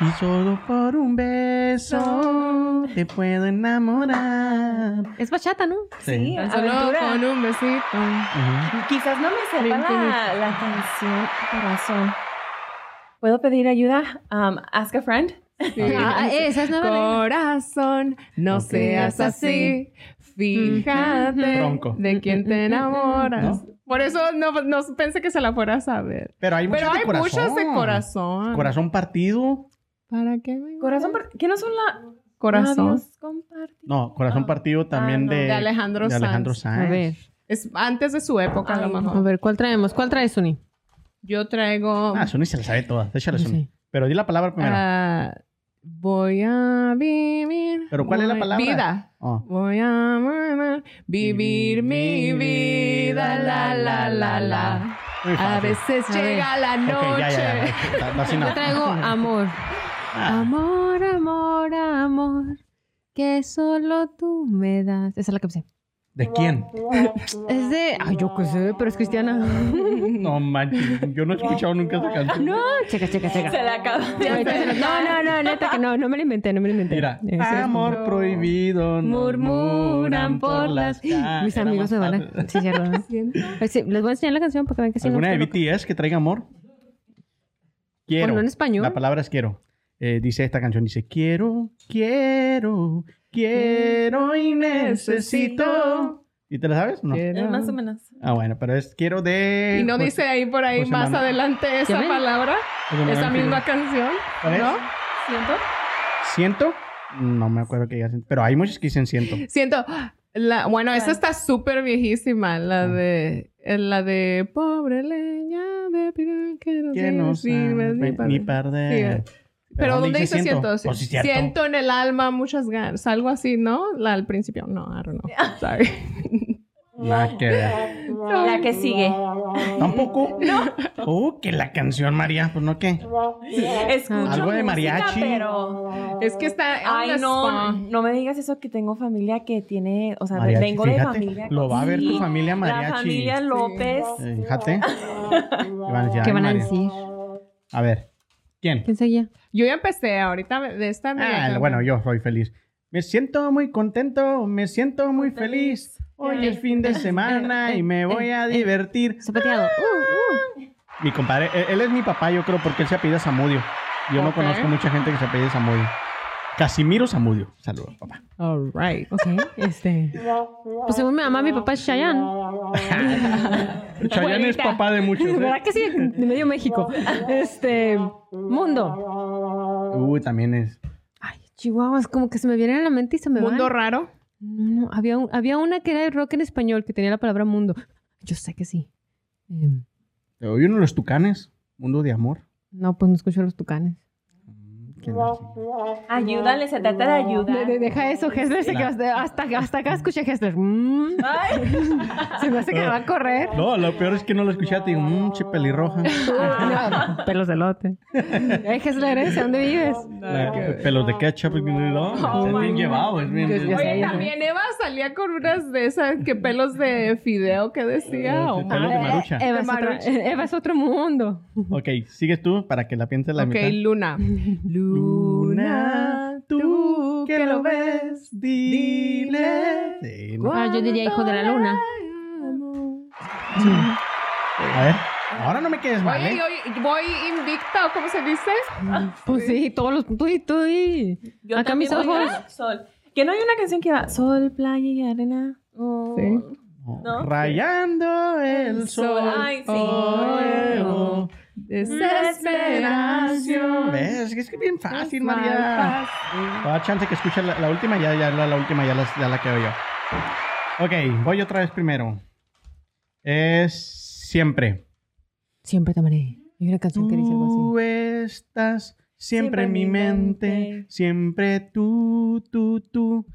Y solo por un beso te puedo enamorar. Es bachata, ¿no? Sí, Tan Solo aventura. con un besito. Quizás no me sepa la, la canción corazón. ¿Puedo pedir ayuda? Um, ask a friend. Ah, esa es nueva. Corazón, no Ok. seas así. Fíjate Bronco. de quién te enamoras. ¿No? Por eso no, no pensé que se la fuera a saber. Pero hay muchas Pero hay de muchas de corazón. Corazón partido. ¿Para qué me Corazón, par- ¿qué no son la... Corazón. No, corazón partido también no. de, De Alejandro de Alejandro Sanz. Sanz. A ver, Es antes de su época, a lo Ay, mejor. a ver, ¿cuál traemos? ¿Cuál trae Suni? Yo traigo. Ah, Sony se la sabe todas. Déjale Sony. sé. Pero di la palabra primero. ah, voy a vivir. ¿Pero cuál es la palabra? Vida. Oh. Voy a vivir mi vida, la, la, la, la. A veces A llega la noche. ya, ya, ya. Así no. Yo traigo amor. Amor, amor, amor. Que solo tú me das. Esa es la que sé. ¿De quién? Es de. Ay, yo qué sé, pero es cristiana. No manches, yo no he escuchado nunca esa canción. No, checa, checa, checa. Se la se lo- No, no, no, neta que no, no me lo inventé, no me lo inventé. Mira, Ese es- amor prohibido. Murmuran por las. calles. Mis amigos me van a. Sí. Siento. Pues sí, les voy a enseñar la canción para que vean que sí. no ¿Alguna de. BTS que traiga amor? Quiero. Ponlo en español. La palabra es quiero. Eh, dice esta canción, dice quiero, quiero, quiero y necesito. ¿Y te la sabes? No. Quiero. Eh, Más o menos. Ah, bueno, pero es quiero de... Y no José- dice ahí por ahí José más Manuel. adelante esa palabra, esa misma canción, ¿Cuál es? ¿no? ¿Siento? ¿Siento? No me acuerdo que digan, pero hay muchos que dicen siento. Siento, la, bueno, esa está súper viejísima, la de, eh, la de pobre leña de que no, Que no sirve ni perder. Sí, Pero ¿dónde dice siento? Pues sí, cierto. siento en el alma muchas ganas, algo así, ¿no? La al principio, no, I don't know. Sorry. Nada que. La que sigue. Tampoco. No. Oh, que la canción, María. Pues no, ¿qué? Escucho Algo de música, mariachi. pero... es que está Ay, no, no me digas eso que tengo familia que tiene, o sea, Mariachi, vengo de familia. lo va a ver tu familia mariachi. La familia López. Eh, Fíjate. ¿Qué van a decir? A ver. ¿Quién? ¿Quién seguía? Yo ya empecé ahorita de esta Ah, bueno, yo soy feliz. Me siento muy contento, me siento muy feliz. Hoy es fin de semana y me voy a divertir. Zapateado. Uh, uh. Mi compadre, él, él es mi papá, yo creo, porque él se apellida Zamudio. Yo no Ok. conozco mucha gente que se apellida Zamudio. Casimiro Zamudio. Saludos, papá. All right. Ok, este. Pues según mi mamá, mi papá es Chayanne. Chayanne es papá de muchos. ¿eh? ¿Verdad que sí? De medio México. Este. Mundo. Uy, también es. Ay, chihuahuas, como que se me vienen a la mente y se me Mundo van. raro. No, no, había, un- había una que era de rock en español que tenía la palabra mundo. Yo sé que sí. Em, Te oí uno de los tucanes. Mundo de amor. no, pues no escucho los tucanes. Ayúdale, se trata de de- deja eso, Hessler se quedó hasta, hasta, acá escuché Hessler. Mm, se me hace que me va a correr. No, lo peor es que no lo escuchaste. Digo, mmm, che pelirroja. No, pelos de lote. Eh, Hessler, ¿eh? ¿De dónde vives? La- pelos de ketchup. No, Oh es bien God. llevado. Es bien. Oye, también Eva salía con unas de esas que pelos de fideo que decía. Eh, Oh, pelos de marucha. Eva, es Eva otro mundo. Ok, sigues tú para que la pienses la ok, mitad. Luna. Luna, tú que lo ves, dile. Sí, ¿no? Ah, yo diría hijo de la luna. A ver, ahora no me quedes mal, Oye, ¿eh? oye, voy invicta, ¿o cómo se dice? Pues sí, todos los. Tú y tú y. Yo Acá mis ojos. a sol. Que no hay una canción que va sol, playa y arena. Oh. Sí. ¿No? Rayando el sol. Ay, sí. oh, Desesperación. ¿Ves? Es que es bien fácil, Es María. más Va a chance que escuche la, la última, ya, ya la, la última, ya la, ya la quedo yo. Ok, voy otra vez primero. Es siempre. Siempre te amaré. Hay una canción que dice algo así. Tú estás siempre en mi mente, siempre tú, tú, tú,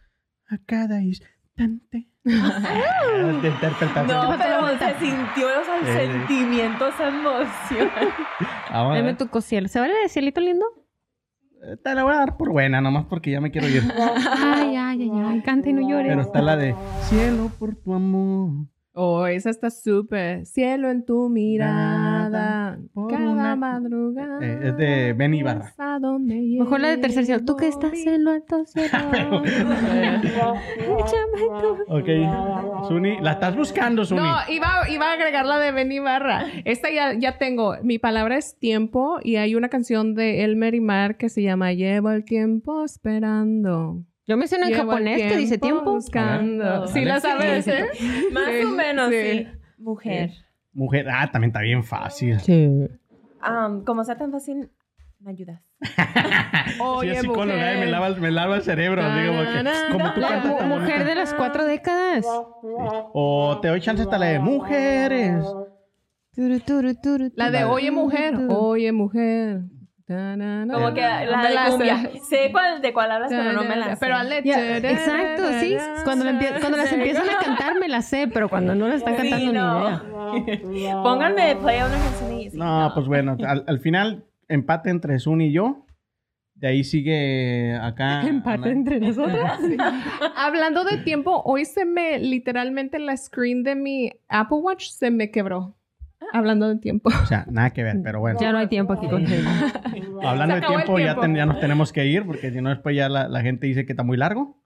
a cada instante. Ah, de interpretar. No, pero se sintió los Eh. sentimientos, esa emoción. Vamos a Dame tu cosiel. ¿Se vale de cielito lindo? Eh, Te la voy a dar por buena, nomás porque ya me quiero ir. Ay, ay, ay, ay. Canta y no llores. Pero está la de Cielo por tu amor. Oh, esa está súper. Cielo en tu mirada. Por Cada una- madrugada. Eh, es de Ben Ibarra. ¿A dónde Mejor la de tercer cielo. Tú que estás en lo alto cielo. Ok, Suni, la estás buscando, Suni. No, iba, iba a agregar la de Benny Barra. Esta ya, ya tengo. Mi palabra es tiempo y hay una canción de Elmer y Mar que se llama Llevo el tiempo esperando. Yo me sé en japonés que dice tiempo. Buscando. Sí, la sabes, Sí, ¿eh? Más Sí, o menos, sí. sí. Mujer. Mujer, ah, también está bien fácil. Sí. Am, como sea tan fácil, me ayudas. Oye, sí, psicóloga, mujer. eh, me, lava, me lava el cerebro. Na, digo, porque, na, na, como tú La mu- mujer de las cuatro décadas. O te doy chance hasta la de mujeres. Turu, turu, turu, La de Oye Mujer. Oye Mujer. Como que la de sé. cumbia. Sé cuál, de cuál hablas, pero no me la sé. Pero hazle. Ya, exacto, sí. Cuando, la empie- cuando las empiezan a cantar me las sé, pero cuando no las están Sí, cantando no. ni idea. Pónganme play a una canción y sí, No, pues bueno, al, al final empate entre Suni y yo. De ahí sigue acá. Empate Ana. entre nosotras. Hablando de tiempo, hoy se me, literalmente la screen de mi Apple Watch se me quebró. Hablando de tiempo. O sea, nada que ver, pero bueno. Ya no hay tiempo aquí contigo. Hablando de tiempo, Ya, ten- ya nos tenemos que ir porque si no después ya la, la gente dice que está muy largo.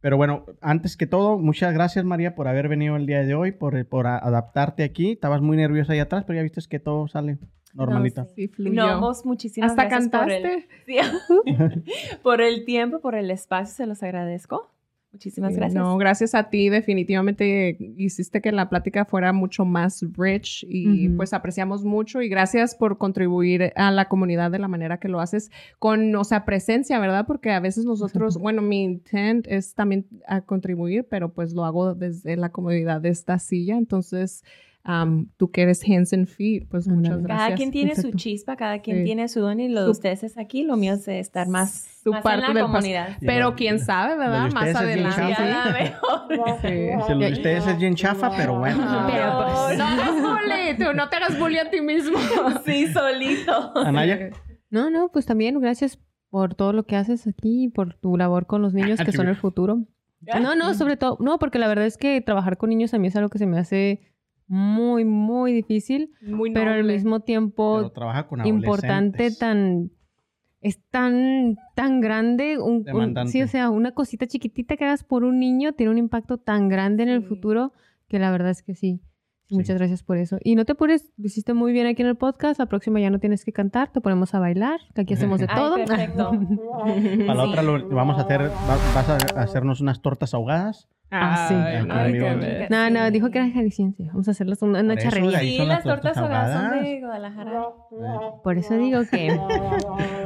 Pero bueno, antes que todo, muchas gracias María por haber venido el día de hoy, por, por a- adaptarte aquí. Estabas muy nerviosa ahí atrás, pero ya viste que todo sale normalito. No, sí. No, vos muchísimas Hasta gracias por el, cantaste. sí. por el tiempo, por el espacio, se los agradezco. Muchísimas Sí, gracias. No, gracias a ti. Definitivamente hiciste que la plática fuera mucho más rich y pues apreciamos mucho y gracias por contribuir a la comunidad de la manera que lo haces con, o sea, presencia, ¿verdad? Porque a veces nosotros, bueno, mi intent es también a contribuir, pero pues lo hago desde la comodidad de esta silla. Entonces, am, tú que eres hands and feet, pues muchas gracias. Cada quien tiene su Exacto. chispa, cada quien Sí. tiene su don y lo de Su- ustedes es aquí, lo mío es estar más, Su más parte en la comunidad. Pero quién sabe, ¿verdad? Más adelante. Sí. Si lo de ustedes es bien chafa, pero bueno. No, Pero, pues, no hagas bully, tú no te hagas bully a ti mismo. Sí, solito. Anaya, No, no, pues también gracias por todo lo que haces aquí, por tu labor con los niños que son el futuro. No, no, sobre todo, no, porque la verdad es que trabajar con niños a mí es algo que se me hace muy, muy difícil, Muy pero al mismo tiempo pero trabaja con importante, tan es tan tan grande, un, un- sí, o sea, una cosita chiquitita que hagas por un niño tiene un impacto tan grande en el Sí. futuro que la verdad es que sí. Sí. Muchas gracias por eso. Y no te apures, lo hiciste muy bien aquí en el podcast. La próxima ya no tienes que cantar, te ponemos a bailar, que aquí hacemos de Ay, todo. perfecto. Para la Sí. otra lo vamos a hacer, va- vas a hacernos unas tortas ahogadas. Ah, sí. Ay, Ay, ay, qué amigo. ver. No, no, dijo que era jalisciense. Vamos a hacerles una, una charrería. Sí, las tortas ahogadas son de Guadalajara. Por eso digo que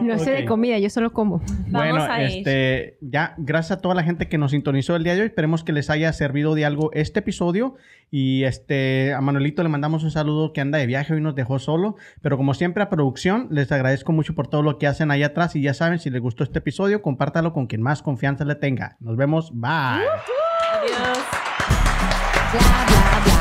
no sé de comida, yo solo como. Bueno, a ir. este, ya, gracias a toda la gente que nos sintonizó el día de hoy. Esperemos que les haya servido de algo este episodio. Y este, a Manuelito le mandamos un saludo que anda de viaje hoy nos dejó solo. Pero como siempre, a producción, les agradezco mucho por todo lo que hacen ahí atrás. Y ya saben, si les gustó este episodio, compártalo con quien más confianza le tenga. Nos vemos. Bye. Adiós. El podcast.